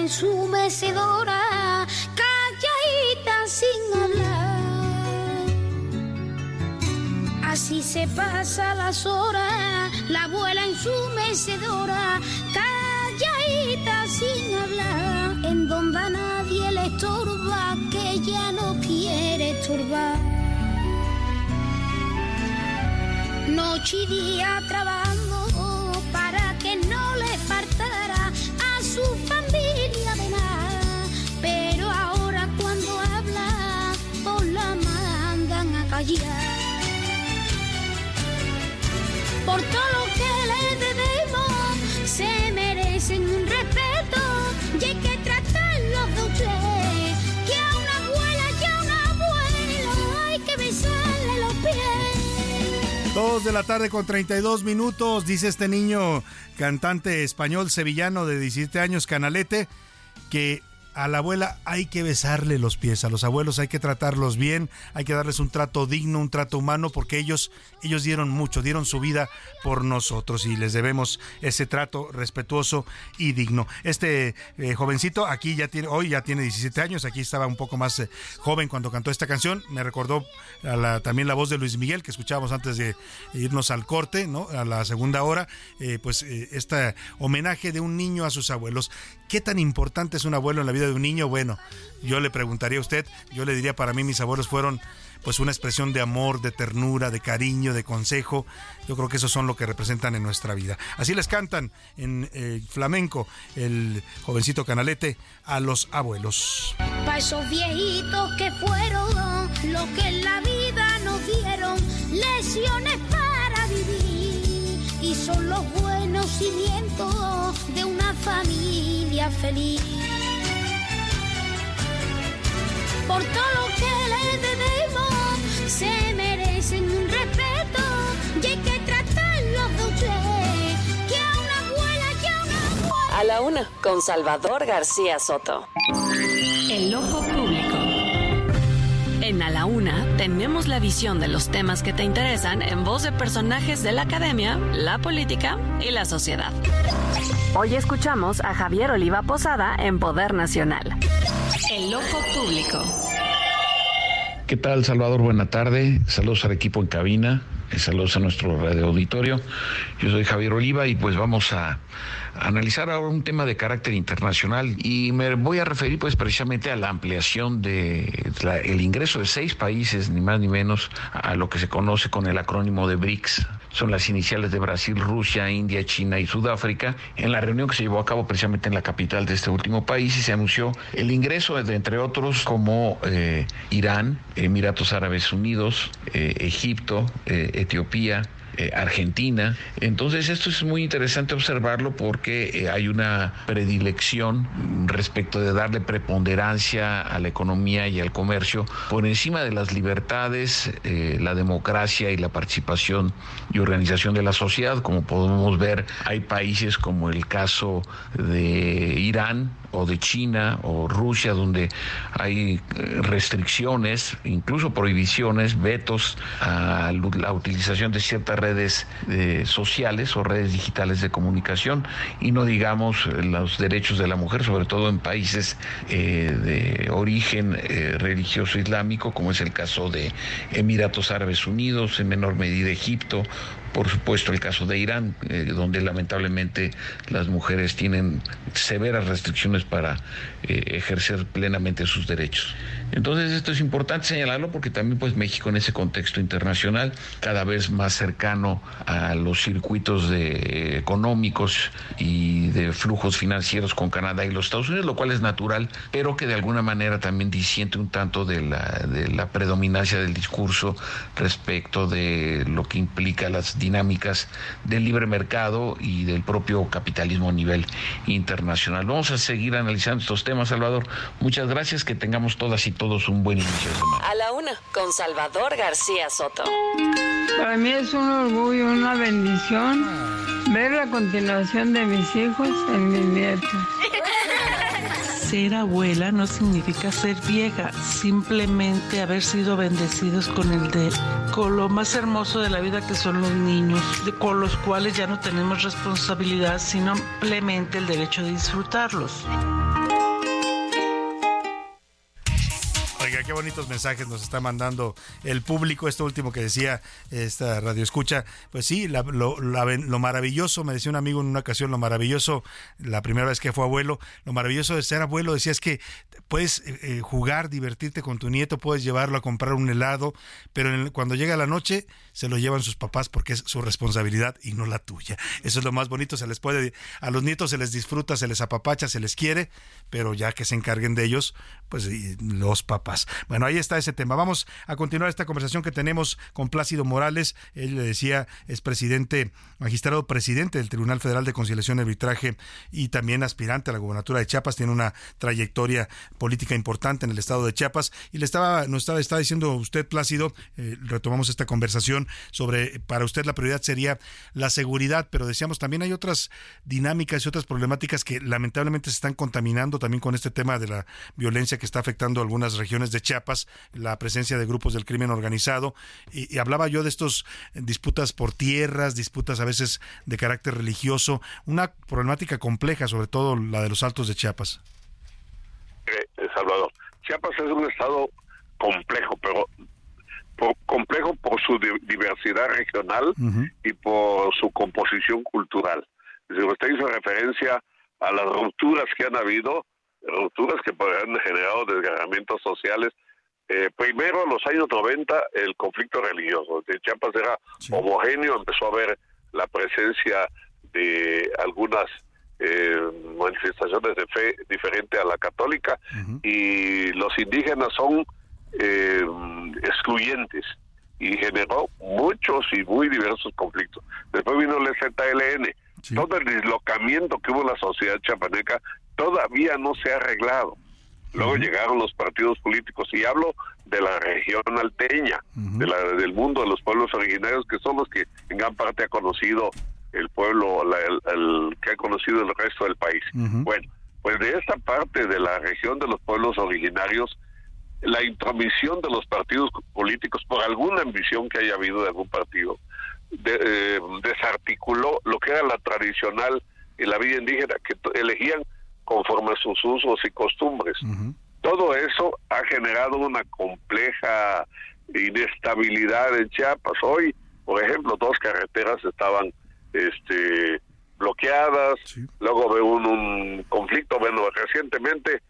en su mecedora, calladita sin hablar. Así se pasa las horas, la abuela en su mecedora, calladita sin hablar. En donde nadie le estorba, que ya no quiere estorbar. Noche y día trabaja Dos de la tarde con 32 minutos, dice este niño cantante español sevillano de 17 años, Canalete, que a la abuela hay que besarle los pies, a los abuelos hay que tratarlos bien, hay que darles un trato digno, un trato humano, porque ellos, ellos dieron mucho, dieron su vida por nosotros y les debemos ese trato respetuoso y digno. Este eh, jovencito aquí ya tiene, hoy ya tiene 17 años, aquí estaba un poco más eh, joven cuando cantó esta canción, me recordó a la- también la voz de Luis Miguel que escuchábamos antes de irnos al corte, ¿no? A la segunda hora, eh, pues este homenaje de un niño a sus abuelos. ¿Qué tan importante es un abuelo en la vida de un niño? Bueno, yo le preguntaría a usted, yo le diría para mí mis abuelos fueron pues una expresión de amor, de ternura, de cariño, de consejo. Yo creo que esos son lo que representan en nuestra vida. Así les cantan en eh, flamenco el jovencito canalete a los abuelos. Pa' esos viejitos que fueron que en la vida nos dieron, lesiones para son los buenos cimientos de una familia feliz. Por todo lo que le debemos, se merecen un respeto y hay que tratarlos de usted. Que a una abuela y a una abuela. A la una, con Salvador García Soto. El ojo. En A la Una tenemos la visión de los temas que te interesan en voz de personajes de la academia, la política y la sociedad. Hoy escuchamos a Javier Oliva Posada en Poder Nacional. El ojo público. ¿Qué tal, Salvador? Buena tarde. Saludos al equipo en cabina. eh, Saludos a nuestro radio auditorio. Yo soy Javier Oliva y pues vamos a, a analizar ahora un tema de carácter internacional y me voy a referir pues precisamente a la ampliación de la- el ingreso de seis países, ni más ni menos, a lo que se conoce con el acrónimo de BRICS. Son las iniciales de Brasil, Rusia, India, China y Sudáfrica. En la reunión que se llevó a cabo precisamente en la capital de este último país y se anunció el ingreso de entre otros como eh, Irán, Emiratos Árabes Unidos, eh, Egipto, eh, Etiopía, eh, Argentina. Entonces esto es muy interesante observarlo porque eh, hay una predilección respecto de darle preponderancia a la economía y al comercio por encima de las libertades, eh, la democracia y la participación y organización de la sociedad. Como podemos ver, hay países como el caso de Irán, o de China o Rusia, donde hay eh, restricciones, incluso prohibiciones, vetos a la utilización de ciertas redes eh, sociales o redes digitales de comunicación, y no digamos eh, los derechos de la mujer, sobre todo en países de origen religioso islámico, como es el caso de Emiratos Árabes Unidos, en menor medida Egipto, por supuesto el caso de Irán, eh, donde lamentablemente las mujeres tienen severas restricciones para eh, ejercer plenamente sus derechos. Entonces esto es importante señalarlo porque también pues México en ese contexto internacional cada vez más cercano a los circuitos de, económicos y de flujos financieros con Canadá y los Estados Unidos, lo cual es natural, pero que de alguna manera también disiente un tanto de la, de la predominancia del discurso respecto de lo que implica las dinámicas del libre mercado y del propio capitalismo a nivel internacional. Vamos a seguir analizando estos temas, Salvador. Muchas gracias, que tengamos todas y todos un buen inicio de semana. A la una, con Salvador García Soto. Para mí es un orgullo, una bendición ver la continuación de mis hijos en mis nietos. Ser abuela no significa ser vieja, simplemente haber sido bendecidos con el de con lo más hermoso de la vida que son los niños, de- con los cuales ya no tenemos responsabilidad, sino simplemente el derecho de disfrutarlos. Qué bonitos mensajes nos está mandando el público. Esto último que decía esta radio escucha, pues sí, lo, maravilloso, me decía un amigo en una ocasión, lo maravilloso, la primera vez que fue abuelo, lo maravilloso de ser abuelo, decía es que puedes eh, eh, jugar, divertirte con tu nieto, puedes llevarlo a comprar un helado, pero cuando llega la noche se lo llevan sus papás porque es su responsabilidad y no la tuya. Eso es lo más bonito, se les puede, a los nietos se les disfruta, se les apapacha, se les quiere, pero ya que se encarguen de ellos, pues los papás. Bueno, ahí está ese tema. Vamos a continuar esta conversación que tenemos con Plácido Morales. Él le decía, es presidente, magistrado presidente del Tribunal Federal de Conciliación y Arbitraje y también aspirante a la gubernatura de Chiapas. Tiene una trayectoria política importante en el estado de Chiapas. Y le estaba, nos estaba, está diciendo usted, Plácido, eh, retomamos esta conversación sobre, para usted la prioridad sería la seguridad, pero decíamos también hay otras dinámicas y otras problemáticas que lamentablemente se están contaminando también con este tema de la violencia que está afectando algunas regiones de Chiapas, la presencia de grupos del crimen organizado. Y, y hablaba yo de estos disputas por tierras, disputas a veces de carácter religioso, una problemática compleja, sobre todo la de los altos de Chiapas. Eh, eh, Salvador, Chiapas es un estado complejo, pero por- complejo por su di- diversidad regional y por su composición cultural. Decir, usted hizo referencia a las rupturas que han habido, rupturas que han generado desgarramientos sociales. Eh, primero, en los años 90, el conflicto religioso. Decir, Chiapas era homogéneo, empezó a haber la presencia de algunas eh, manifestaciones de fe diferente a la católica y los indígenas son eh, excluyentes y generó muchos y muy diversos conflictos. Después vino el ZLN. Todo el dislocamiento que hubo en la sociedad chapaneca todavía no se ha arreglado. Luego llegaron los partidos políticos y hablo de la región alteña, de la, del mundo de los pueblos originarios que son los que en gran parte ha conocido el pueblo, la- el, el- que ha conocido el resto del país. Bueno, pues de esta parte de la región de los pueblos originarios, la intromisión de los partidos políticos por alguna ambición que haya habido de algún partido, de- eh, desarticuló lo que era la tradicional y la vida indígena, que elegían conforme a sus usos y costumbres. Todo eso ha generado una compleja inestabilidad en Chiapas. Hoy, por ejemplo, dos carreteras estaban este bloqueadas, luego ve un, un conflicto, bueno, recientemente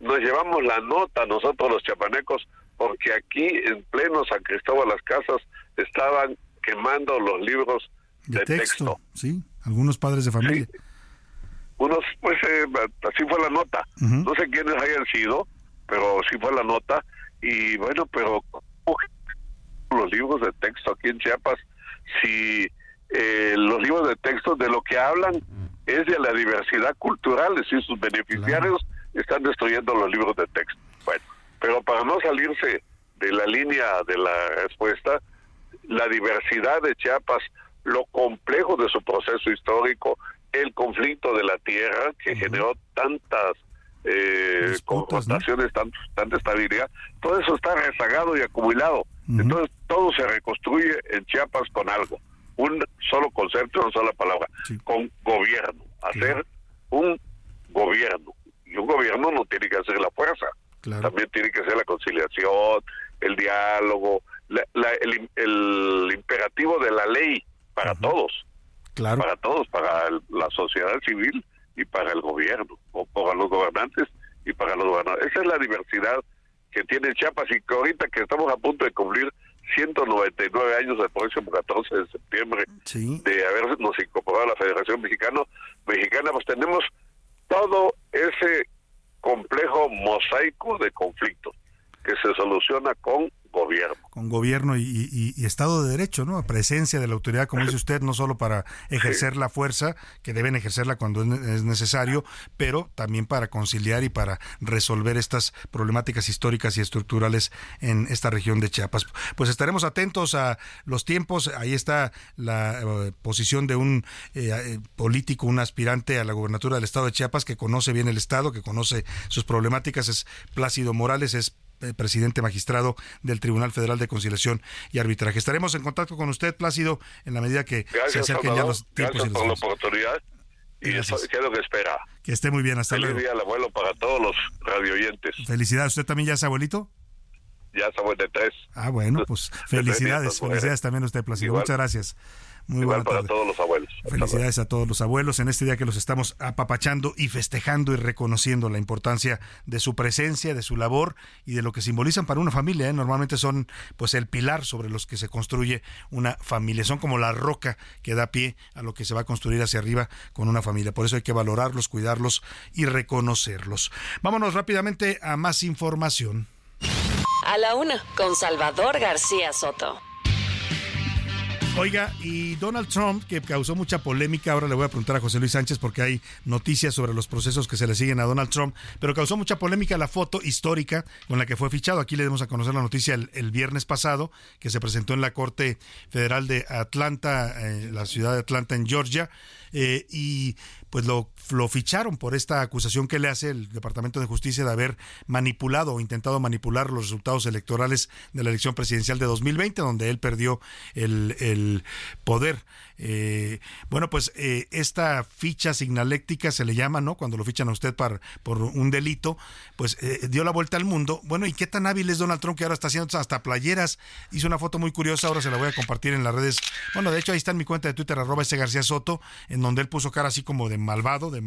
nos llevamos la nota nosotros los chapanecos porque aquí en pleno San Cristóbal las Casas estaban quemando los libros De, de, texto, texto. sí, algunos padres de familia. Unos, pues eh, así fue la nota. No sé quiénes hayan sido, pero sí fue la nota. Y bueno, pero ¿cómo los libros de texto aquí en Chiapas, si eh, los libros de texto de lo que hablan es de la diversidad cultural, es decir, sus beneficiarios están destruyendo los libros de texto. Bueno, pero para no salirse de la línea de la respuesta, la diversidad de Chiapas, lo complejo de su proceso histórico, el conflicto de la tierra que generó tantas eh, confrontaciones, tan- tanta estabilidad, todo eso está rezagado y acumulado. Entonces todo se reconstruye en Chiapas con algo, un solo concepto, una sola palabra, con gobierno, hacer un gobierno. Y un gobierno no tiene que hacer la fuerza, también tiene que ser la conciliación, el diálogo, la- la- el, el imperativo de la ley para todos, Claro. para todos, para el- la sociedad civil y para el gobierno, o para los gobernantes y para los gobernadores. Esa es la diversidad que tiene Chiapas y que ahorita que estamos a punto de cumplir 199 años el próximo 14 de septiembre de habernos incorporado a la Federación Mexicano, Mexicana, pues tenemos todo ese complejo mosaico de conflictos que se soluciona con gobierno. con gobierno y, y- y Estado de Derecho, ¿no? Presencia de la autoridad, como dice usted, no solo para ejercer la fuerza, que deben ejercerla cuando es ne- es necesario, pero también para conciliar y para resolver estas problemáticas históricas y estructurales en esta región de Chiapas. Pues estaremos atentos a los tiempos. Ahí está la eh, posición de un eh, eh, político, un aspirante a la gobernatura del Estado de Chiapas que conoce bien el Estado, que conoce sus problemáticas. Es Plácido Morales, es presidente magistrado del Tribunal Federal de Conciliación y Arbitraje. Estaremos en contacto con usted, Plácido, en la medida que se acerquen ya Salvador. los tiempos Gracias y los por la oportunidad y eso Gracias. ¿qué es lo que espera. Que esté muy bien, hasta Feliz luego. día al abuelo para todos los radioyentes. Felicidades, ¿usted también ya es abuelito? ya somos de tres. Ah, bueno, pues felicidades, felicidades también a usted, Placido. Muchas gracias. Muy Igual buena para tarde. todos los abuelos. Felicidades a todos los abuelos en este día que los estamos apapachando y festejando y reconociendo la importancia de su presencia, de su labor y de lo que simbolizan para una familia. ¿eh? Normalmente son pues el pilar sobre los que se construye una familia. Son como la roca que da pie a lo que se va a construir hacia arriba con una familia. Por eso hay que valorarlos, cuidarlos y reconocerlos. Vámonos rápidamente a más información. A la una, con Salvador García Soto. Oiga, y Donald Trump, que causó mucha polémica, ahora le voy a preguntar a José Luis Sánchez porque hay noticias sobre los procesos que se le siguen a Donald Trump, pero causó mucha polémica la foto histórica con la que fue fichado. Aquí le demos a conocer la noticia el, el viernes pasado, que se presentó en la Corte Federal de Atlanta, eh, la ciudad de Atlanta, en Georgia, eh, y pues lo, lo ficharon por esta acusación que le hace el Departamento de Justicia de haber manipulado o intentado manipular los resultados electorales de la elección presidencial de 2020, donde él perdió el, el poder. Eh, bueno, pues eh, esta ficha signaléctica se le llama, ¿no? Cuando lo fichan a usted par- por un delito, pues eh, dio la vuelta al mundo. Bueno, ¿y qué tan hábil es Donald Trump que ahora está haciendo hasta playeras? Hizo una foto muy curiosa, ahora se la voy a compartir en las redes. Bueno, de hecho ahí está en mi cuenta de Twitter, arroba ese García Soto, en donde él puso cara así como de malvado, de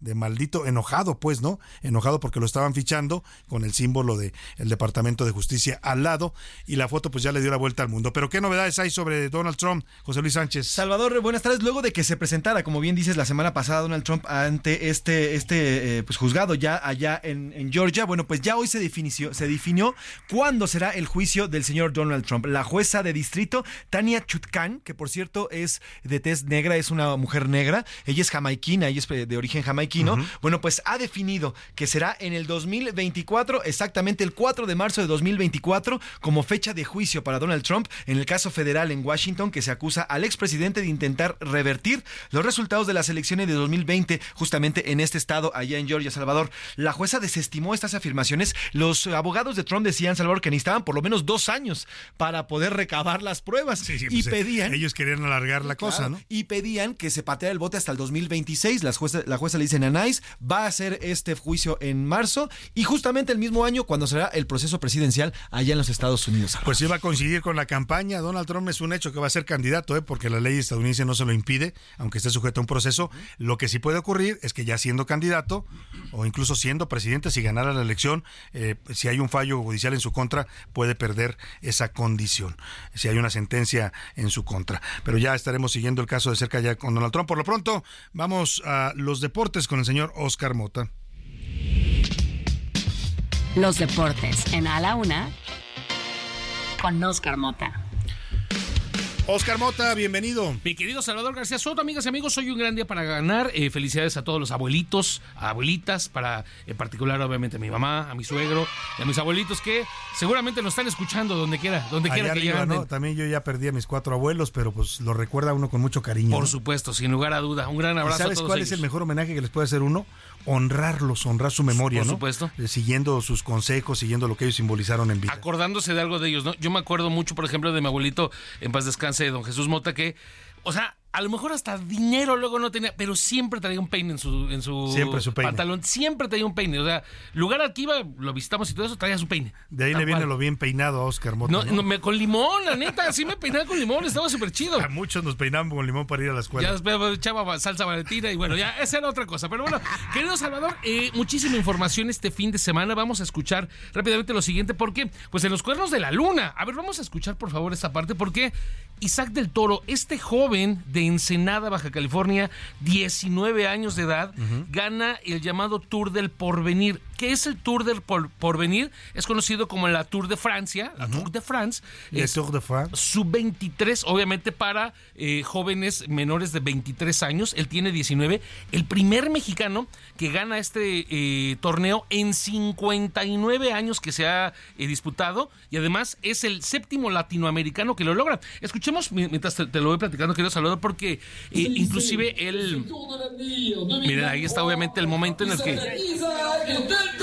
de maldito, enojado, pues, ¿no? Enojado porque lo estaban fichando con el símbolo de el Departamento de Justicia al lado y la foto pues ya le dio la vuelta al mundo. Pero ¿qué novedades hay sobre Donald Trump, José Luis Sánchez? Salvador, buenas tardes. Luego de que se presentara, como bien dices, la semana pasada Donald Trump ante este, este eh, pues juzgado ya allá en, Georgia, bueno, pues ya hoy se definió, se definió cuándo será el juicio del señor Donald Trump. La jueza de distrito, Tania Chutkan, que por cierto es de tez negra, es una mujer negra, ella es jamaiquina, ella es de origen jamaiquino, bueno, pues ha definido que será en el 2024, exactamente el 4 de marzo de 2024, como fecha de juicio para Donald Trump en el caso federal en Washington que se acusa al expresidente de intentar revertir los resultados de las elecciones de 2020 justamente en este estado, allá en Georgia, Salvador. La jueza desestimó estas afirmaciones. Los abogados de Trump decían, Salvador, que necesitaban por lo menos dos años para poder recabar las pruebas y pues, eh, pedían... Ellos querían alargar la cosa, ¿no? Y pedían que se pateara el bote hasta el 2026. Las jueza- la jueza le dice Nice, va a hacer este juicio en marzo y justamente el mismo año cuando será el proceso presidencial allá en los Estados Unidos. Pues iba a coincidir con la campaña. Donald Trump es un hecho que va a ser candidato, ¿eh? porque la ley estadounidense no se lo impide, aunque esté sujeto a un proceso. Lo que sí puede ocurrir es que ya siendo candidato o incluso siendo presidente, si ganara la elección, eh, si hay un fallo judicial en su contra, puede perder esa condición, si hay una sentencia en su contra. Pero ya estaremos siguiendo el caso de cerca ya con Donald Trump. Por lo pronto, vamos a los deportes con el señor Oscar Mota. Los deportes en A la Una con Oscar Mota. Oscar Mota, bienvenido. Mi querido Salvador García Soto, amigas y amigos, hoy un gran día para ganar. Eh, felicidades a todos los abuelitos, abuelitas, para en particular obviamente a mi mamá, a mi suegro y a mis abuelitos que seguramente nos están escuchando donde quiera, donde quiera que arriba. También yo ya perdí a mis cuatro abuelos, pero pues lo recuerda uno con mucho cariño. Por ¿no? supuesto, sin lugar a duda. Un gran ¿Y abrazo a ¿Sabes todos cuál ellos. es el mejor homenaje que les puede hacer uno? Honrarlos, honrar su memoria, Por ¿no? supuesto. Eh, Siguiendo sus consejos, siguiendo lo que ellos simbolizaron en vida. acordándose de algo de ellos, ¿no? Yo me acuerdo mucho, por ejemplo, de mi abuelito, en paz descanse, don Jesús Mota, que, o sea, a lo mejor hasta dinero luego no tenía, pero siempre traía un peine en su, en su, Siempre su peine. pantalón, siempre traía un peine. O sea, lugar al que iba, lo visitamos y todo eso, traía su peine. De ahí le viene cual. lo bien peinado a Oscar Mota. No, ¿no? no, me- con limón, la neta, sí me peinaba con limón, estaba súper chido. A muchos nos peinamos con limón para ir a la escuela. Ya después echaba salsa valentina y bueno, ya esa era otra cosa. Pero bueno, querido Salvador, eh, muchísima información este fin de semana. Vamos a escuchar rápidamente lo siguiente, porque pues en los cuernos de la luna. A ver, vamos a escuchar por favor esta parte, porque Isaac del Toro, este joven de Ensenada, Baja California, 19 años de edad, gana el llamado Tour del Porvenir. ¿Qué es el Tour del Por- Porvenir? Es conocido como la Tour de Francia, la Tour de France. Es- Tour de France. sub-23, obviamente para eh, jóvenes menores de 23 años. Él tiene 19. El primer mexicano que gana este eh, torneo en 59 años que se ha eh, disputado y además es el séptimo latinoamericano que lo logra. Escuchemos mi- mientras te, te lo voy platicando, querido Salvador, porque eh, inclusive él... Miren, ahí está obviamente el momento en el que...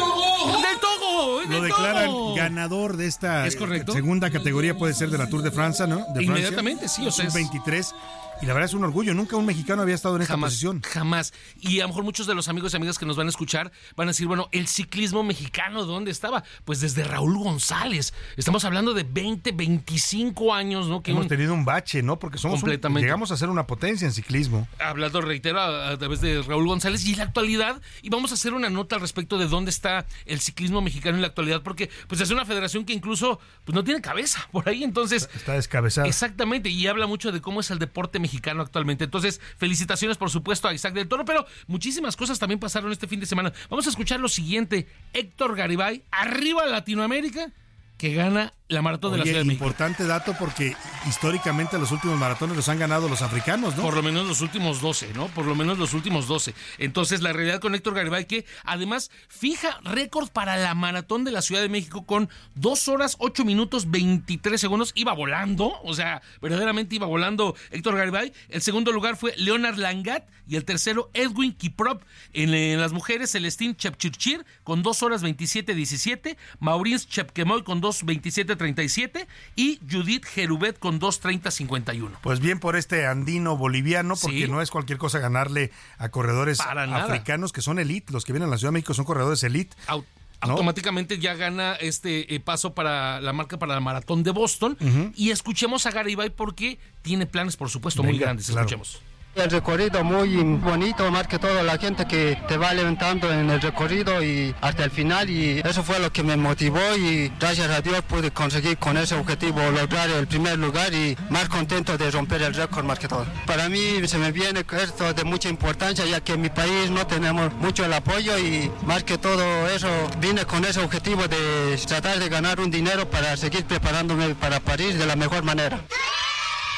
¡Del Togo! Lo declaran ganador de esta ¿Es correcto? segunda categoría, puede ser de la Tour de Francia, ¿no? De Francia. Inmediatamente, sí, o sea, es- 23 Y la verdad es un orgullo, nunca un mexicano había estado en esta Jamás, posición. jamás. Y a lo mejor muchos de los amigos y amigas que nos van a escuchar van a decir, bueno, el ciclismo mexicano, ¿dónde estaba? Pues desde Raúl González. Estamos hablando de 20, 25 años, ¿no? Que Hemos un- tenido un bache, ¿no? Porque somos un- Completamente. llegamos a ser una potencia en ciclismo. hablando, reitero, a, a través de Raúl González y la actualidad. Y vamos a hacer una nota al respecto de dónde está el ciclismo mexicano en la actualidad, porque pues es una federación que incluso pues no tiene cabeza por ahí. Entonces, Está descabezada. Exactamente, y habla mucho de cómo es el deporte mexicano actualmente. Entonces, felicitaciones por supuesto a Isaac del Toro, pero muchísimas cosas también pasaron este fin de semana. Vamos a escuchar lo siguiente. Héctor Garibay, arriba Latinoamérica, que gana la maratón de la Ciudad de México. importante dato porque históricamente los últimos maratones los han ganado los africanos, ¿no? Por lo menos los últimos 12, ¿no? Por lo menos los últimos 12. Entonces, la realidad con Héctor Garibay, que además fija récord para la maratón de la Ciudad de México con 2 horas, 8 minutos, 23 segundos. Iba volando, o sea, verdaderamente iba volando Héctor Garibay. El segundo lugar fue Leonard Langat y el tercero Edwin Kiprop. En, en las mujeres, Celestín Chepchirchir con 2 horas 27, 17. Maurins Chepkemoy con 2, 27, 37. Y Judith Jerubet con 2, 30, 51. Pues bien por este andino boliviano, porque Sí. no es cualquier cosa ganarle a corredores africanos que son elite. Los que vienen a la Ciudad de México son corredores elite. Au- Automáticamente ya gana este eh, paso para la marca para la maratón de Boston. Y escuchemos a Garibay porque tiene planes, por supuesto, muy grandes. claro. Escuchemos. El recorrido muy bonito, más que todo la gente que te va levantando en el recorrido y hasta el final y eso fue lo que me motivó y gracias a Dios pude conseguir con ese objetivo lograr el primer lugar y más contento de romper el récord más que todo. Para mí se me viene esto de mucha importancia ya que en mi país no tenemos mucho el apoyo y más que todo eso vine con ese objetivo de tratar de ganar un dinero para seguir preparándome para París de la mejor manera.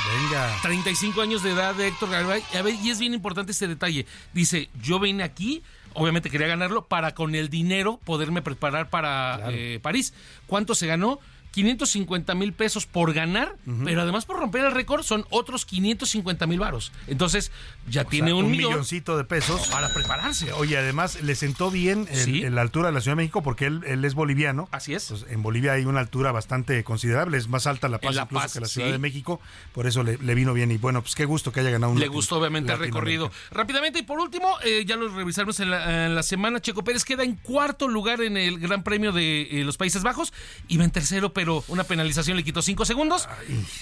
Venga. 35 años de edad de Héctor Garibay. A ver, y es bien importante este detalle. Dice, yo vine aquí, obviamente quería ganarlo, para con el dinero poderme preparar para eh, París. ¿Cuánto se ganó? 550 mil pesos por ganar, pero además por romper el récord son otros 550 mil varos. Entonces ya O tiene sea, un, un millón milloncito de pesos. para prepararse. Oye, además le sentó bien Sí. en la altura de la Ciudad de México porque él, él es boliviano. Así es. Pues en Bolivia hay una altura bastante considerable, es más alta La Paz La incluso Paz, que la Ciudad sí. de México, por eso le, le vino bien y bueno, pues qué gusto que haya ganado un Le gustó obviamente el recorrido. Rápidamente y por último, eh, ya lo revisamos en la, en la semana, Checo Pérez queda en cuarto lugar en el Gran Premio de eh, los Países Bajos, iba en tercero, pero una penalización le quitó cinco segundos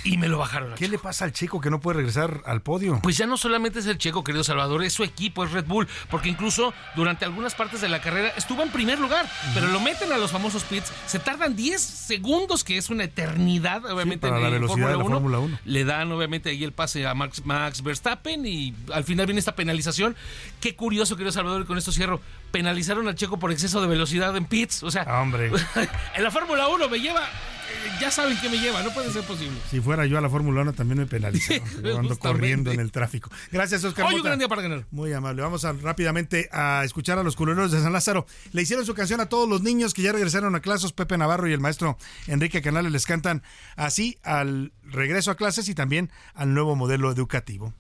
y me lo bajaron. ¿Qué le pasa al chico que no puede regresar al podio? Pues ya no solamente es el checo, querido Salvador, es su equipo, es Red Bull, porque incluso durante algunas partes de la carrera estuvo en primer lugar, pero lo meten a los famosos pits, se tardan 10 segundos, que es una eternidad, obviamente, para en la el velocidad de la Fórmula 1. Le dan obviamente ahí el pase a Max, Max Verstappen y al final viene esta penalización. Qué curioso, querido Salvador, y con esto cierro. Penalizaron al checo por exceso de velocidad en pits, o sea, Ah, hombre. en la Fórmula 1 me lleva, eh, ya saben que me lleva, no puede ser posible. Si fuera yo a la Fórmula 1 también me penalizaron. Yo ando corriendo en el tráfico. Gracias, Oscar. Hoy un gran día para ganar. Muy amable. Vamos a, rápidamente a escuchar a los culeros de San Lázaro. Le hicieron su canción a todos los niños que ya regresaron a clases. Pepe Navarro y el maestro Enrique Canales les cantan así al regreso a clases y también al nuevo modelo educativo.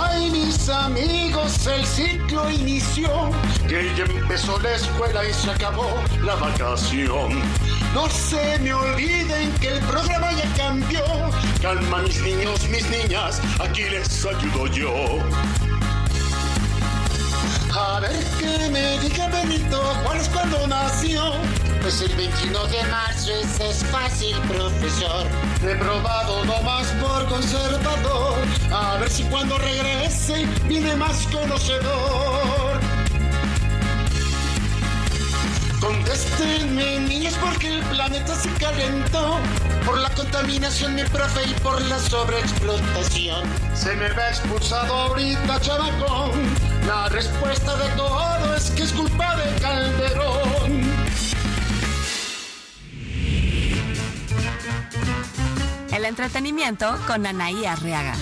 Ay, mis amigos, el ciclo inició, que ya empezó la escuela y se acabó la vacación. No se me olviden que el programa ya cambió. Calma, mis niños, mis niñas, aquí les ayudo yo. A ver que me diga Benito Juárez cuando nació. Pues el 21 de marzo ese es fácil, profesor. Reprobado nomás por conservador. A ver si cuando regrese viene más conocedor. Contéstenme, niños, porque el planeta se calentó por la contaminación, mi profe, y por la sobreexplotación. Se me ve expulsado ahorita, chavacón. La respuesta de todo es que es culpa de Calderón. El entretenimiento con Anaí Arriaga.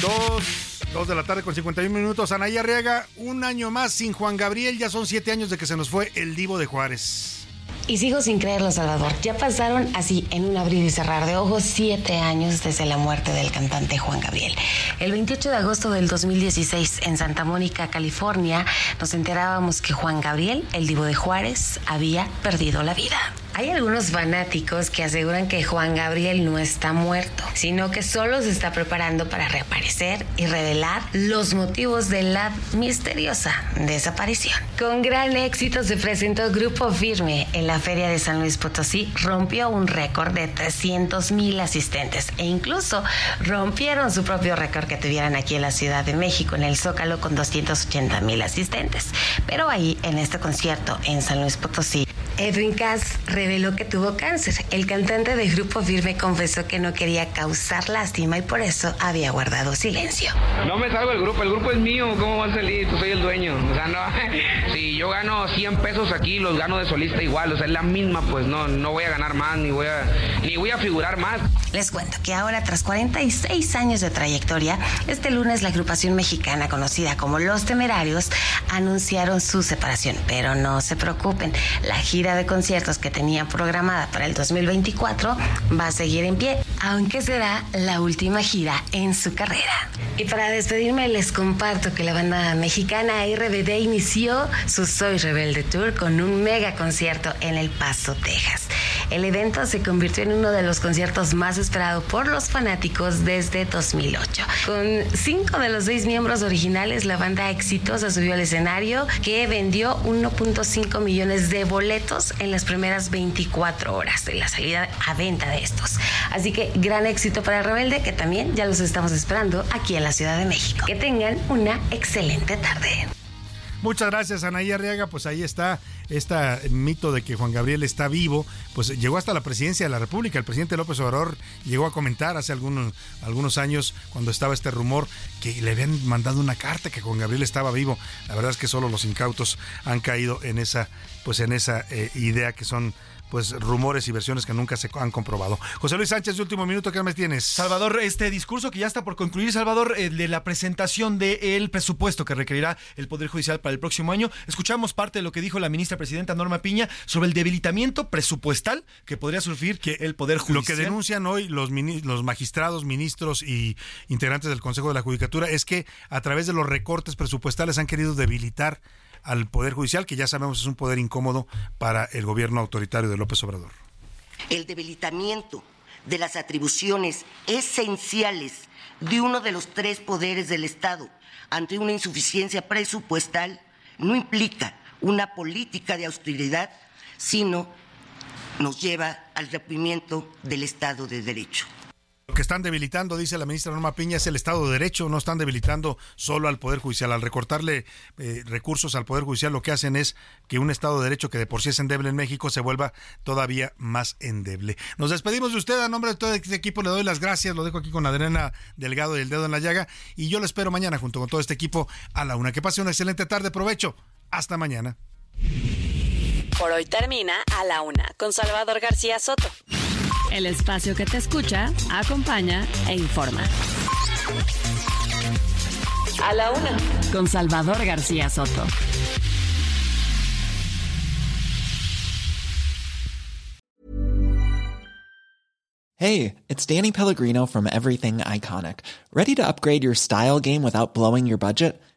Dos, dos de la tarde con 51 minutos. Anaí Arriaga, un año más sin Juan Gabriel. Ya son siete años de que se nos fue el divo de Juárez. Y sigo sin creerlo, Salvador. Ya pasaron así, en un abrir y cerrar de ojos, siete años desde la muerte del cantante Juan Gabriel. El 28 de agosto del 2016, en Santa Mónica, California, nos enterábamos que Juan Gabriel, el divo de Juárez, había perdido la vida. Hay algunos fanáticos que aseguran que Juan Gabriel no está muerto, sino que solo se está preparando para reaparecer y revelar los motivos de la misteriosa desaparición. Con gran éxito se presentó Grupo Firme en la Feria de San Luis Potosí, rompió un récord de 300 mil asistentes e incluso rompieron su propio récord que tuvieran aquí en la Ciudad de México, en el Zócalo, con 280 mil asistentes. Pero ahí, en este concierto en San Luis Potosí, Edwin Cass reveló que tuvo cáncer. El cantante de Grupo Firme confesó que no quería causar lástima y por eso había guardado silencio. No me salgo del grupo, el grupo es mío, ¿cómo va a salir? Pues soy el dueño. O sea, no, si yo gano 100 pesos aquí, los gano de solista igual, o sea, es la misma, pues no, no voy a ganar más, ni voy a, ni voy a figurar más. Les cuento que ahora, tras 46 años de trayectoria, este lunes la agrupación mexicana conocida como Los Temerarios anunciaron su separación. Pero no se preocupen, la gira de conciertos que tenían programada para el 2024 va a seguir en pie, aunque será la última gira en su carrera. Y para despedirme les comparto que la banda mexicana RBD inició su Soy Rebelde Tour con un mega concierto en El Paso, Texas. El evento se convirtió en uno de los conciertos más esperados por los fanáticos desde 2008. Con cinco de los seis miembros originales, la banda exitosa subió al escenario que vendió 1.5 millones de boletos en las primeras 24 horas de la salida a venta de estos. Así que gran éxito para Rebelde, que también ya los estamos esperando aquí en la Ciudad de México. Que tengan una excelente tarde. Muchas gracias, Anaí Arriaga. Pues ahí está este mito de que Juan Gabriel está vivo. Pues llegó hasta la presidencia de la República. El presidente López Obrador llegó a comentar hace algunos, algunos años, cuando estaba este rumor, que le habían mandado una carta que Juan Gabriel estaba vivo. La verdad es que solo los incautos han caído en esa, pues en esa eh, idea que son pues rumores y versiones que nunca se han comprobado. José Luis Sánchez, de último minuto, ¿qué más tienes? Salvador, este discurso que ya está por concluir, Salvador, de la presentación del presupuesto que requerirá el Poder Judicial para el próximo año. Escuchamos parte de lo que dijo la ministra presidenta Norma Piña sobre el debilitamiento presupuestal que podría sufrir que el Poder Judicial. Lo que denuncian hoy los, los magistrados, ministros y integrantes del Consejo de la Judicatura es que a través de los recortes presupuestales han querido debilitar al Poder Judicial, que ya sabemos es un poder incómodo para el gobierno autoritario de López Obrador. El debilitamiento de las atribuciones esenciales de uno de los tres poderes del Estado ante una insuficiencia presupuestal no implica una política de austeridad, sino nos lleva al rompimiento del Estado de Derecho. Lo que están debilitando, dice la ministra Norma Piña, es el Estado de Derecho, no están debilitando solo al Poder Judicial. Al recortarle eh, recursos al Poder Judicial, lo que hacen es que un Estado de Derecho que de por sí es endeble en México se vuelva todavía más endeble. Nos despedimos de usted, a nombre de todo este equipo le doy las gracias, lo dejo aquí con Adriana Delgado y el dedo en la llaga, y yo lo espero mañana junto con todo este equipo a la una. Que pase una excelente tarde, provecho. Hasta mañana. Por hoy termina a la una con Salvador García Soto. El espacio que te escucha, acompaña e informa. A la una con Salvador García Soto. Hey, it's Danny Pellegrino from Everything Iconic. Ready to upgrade your style game without blowing your budget?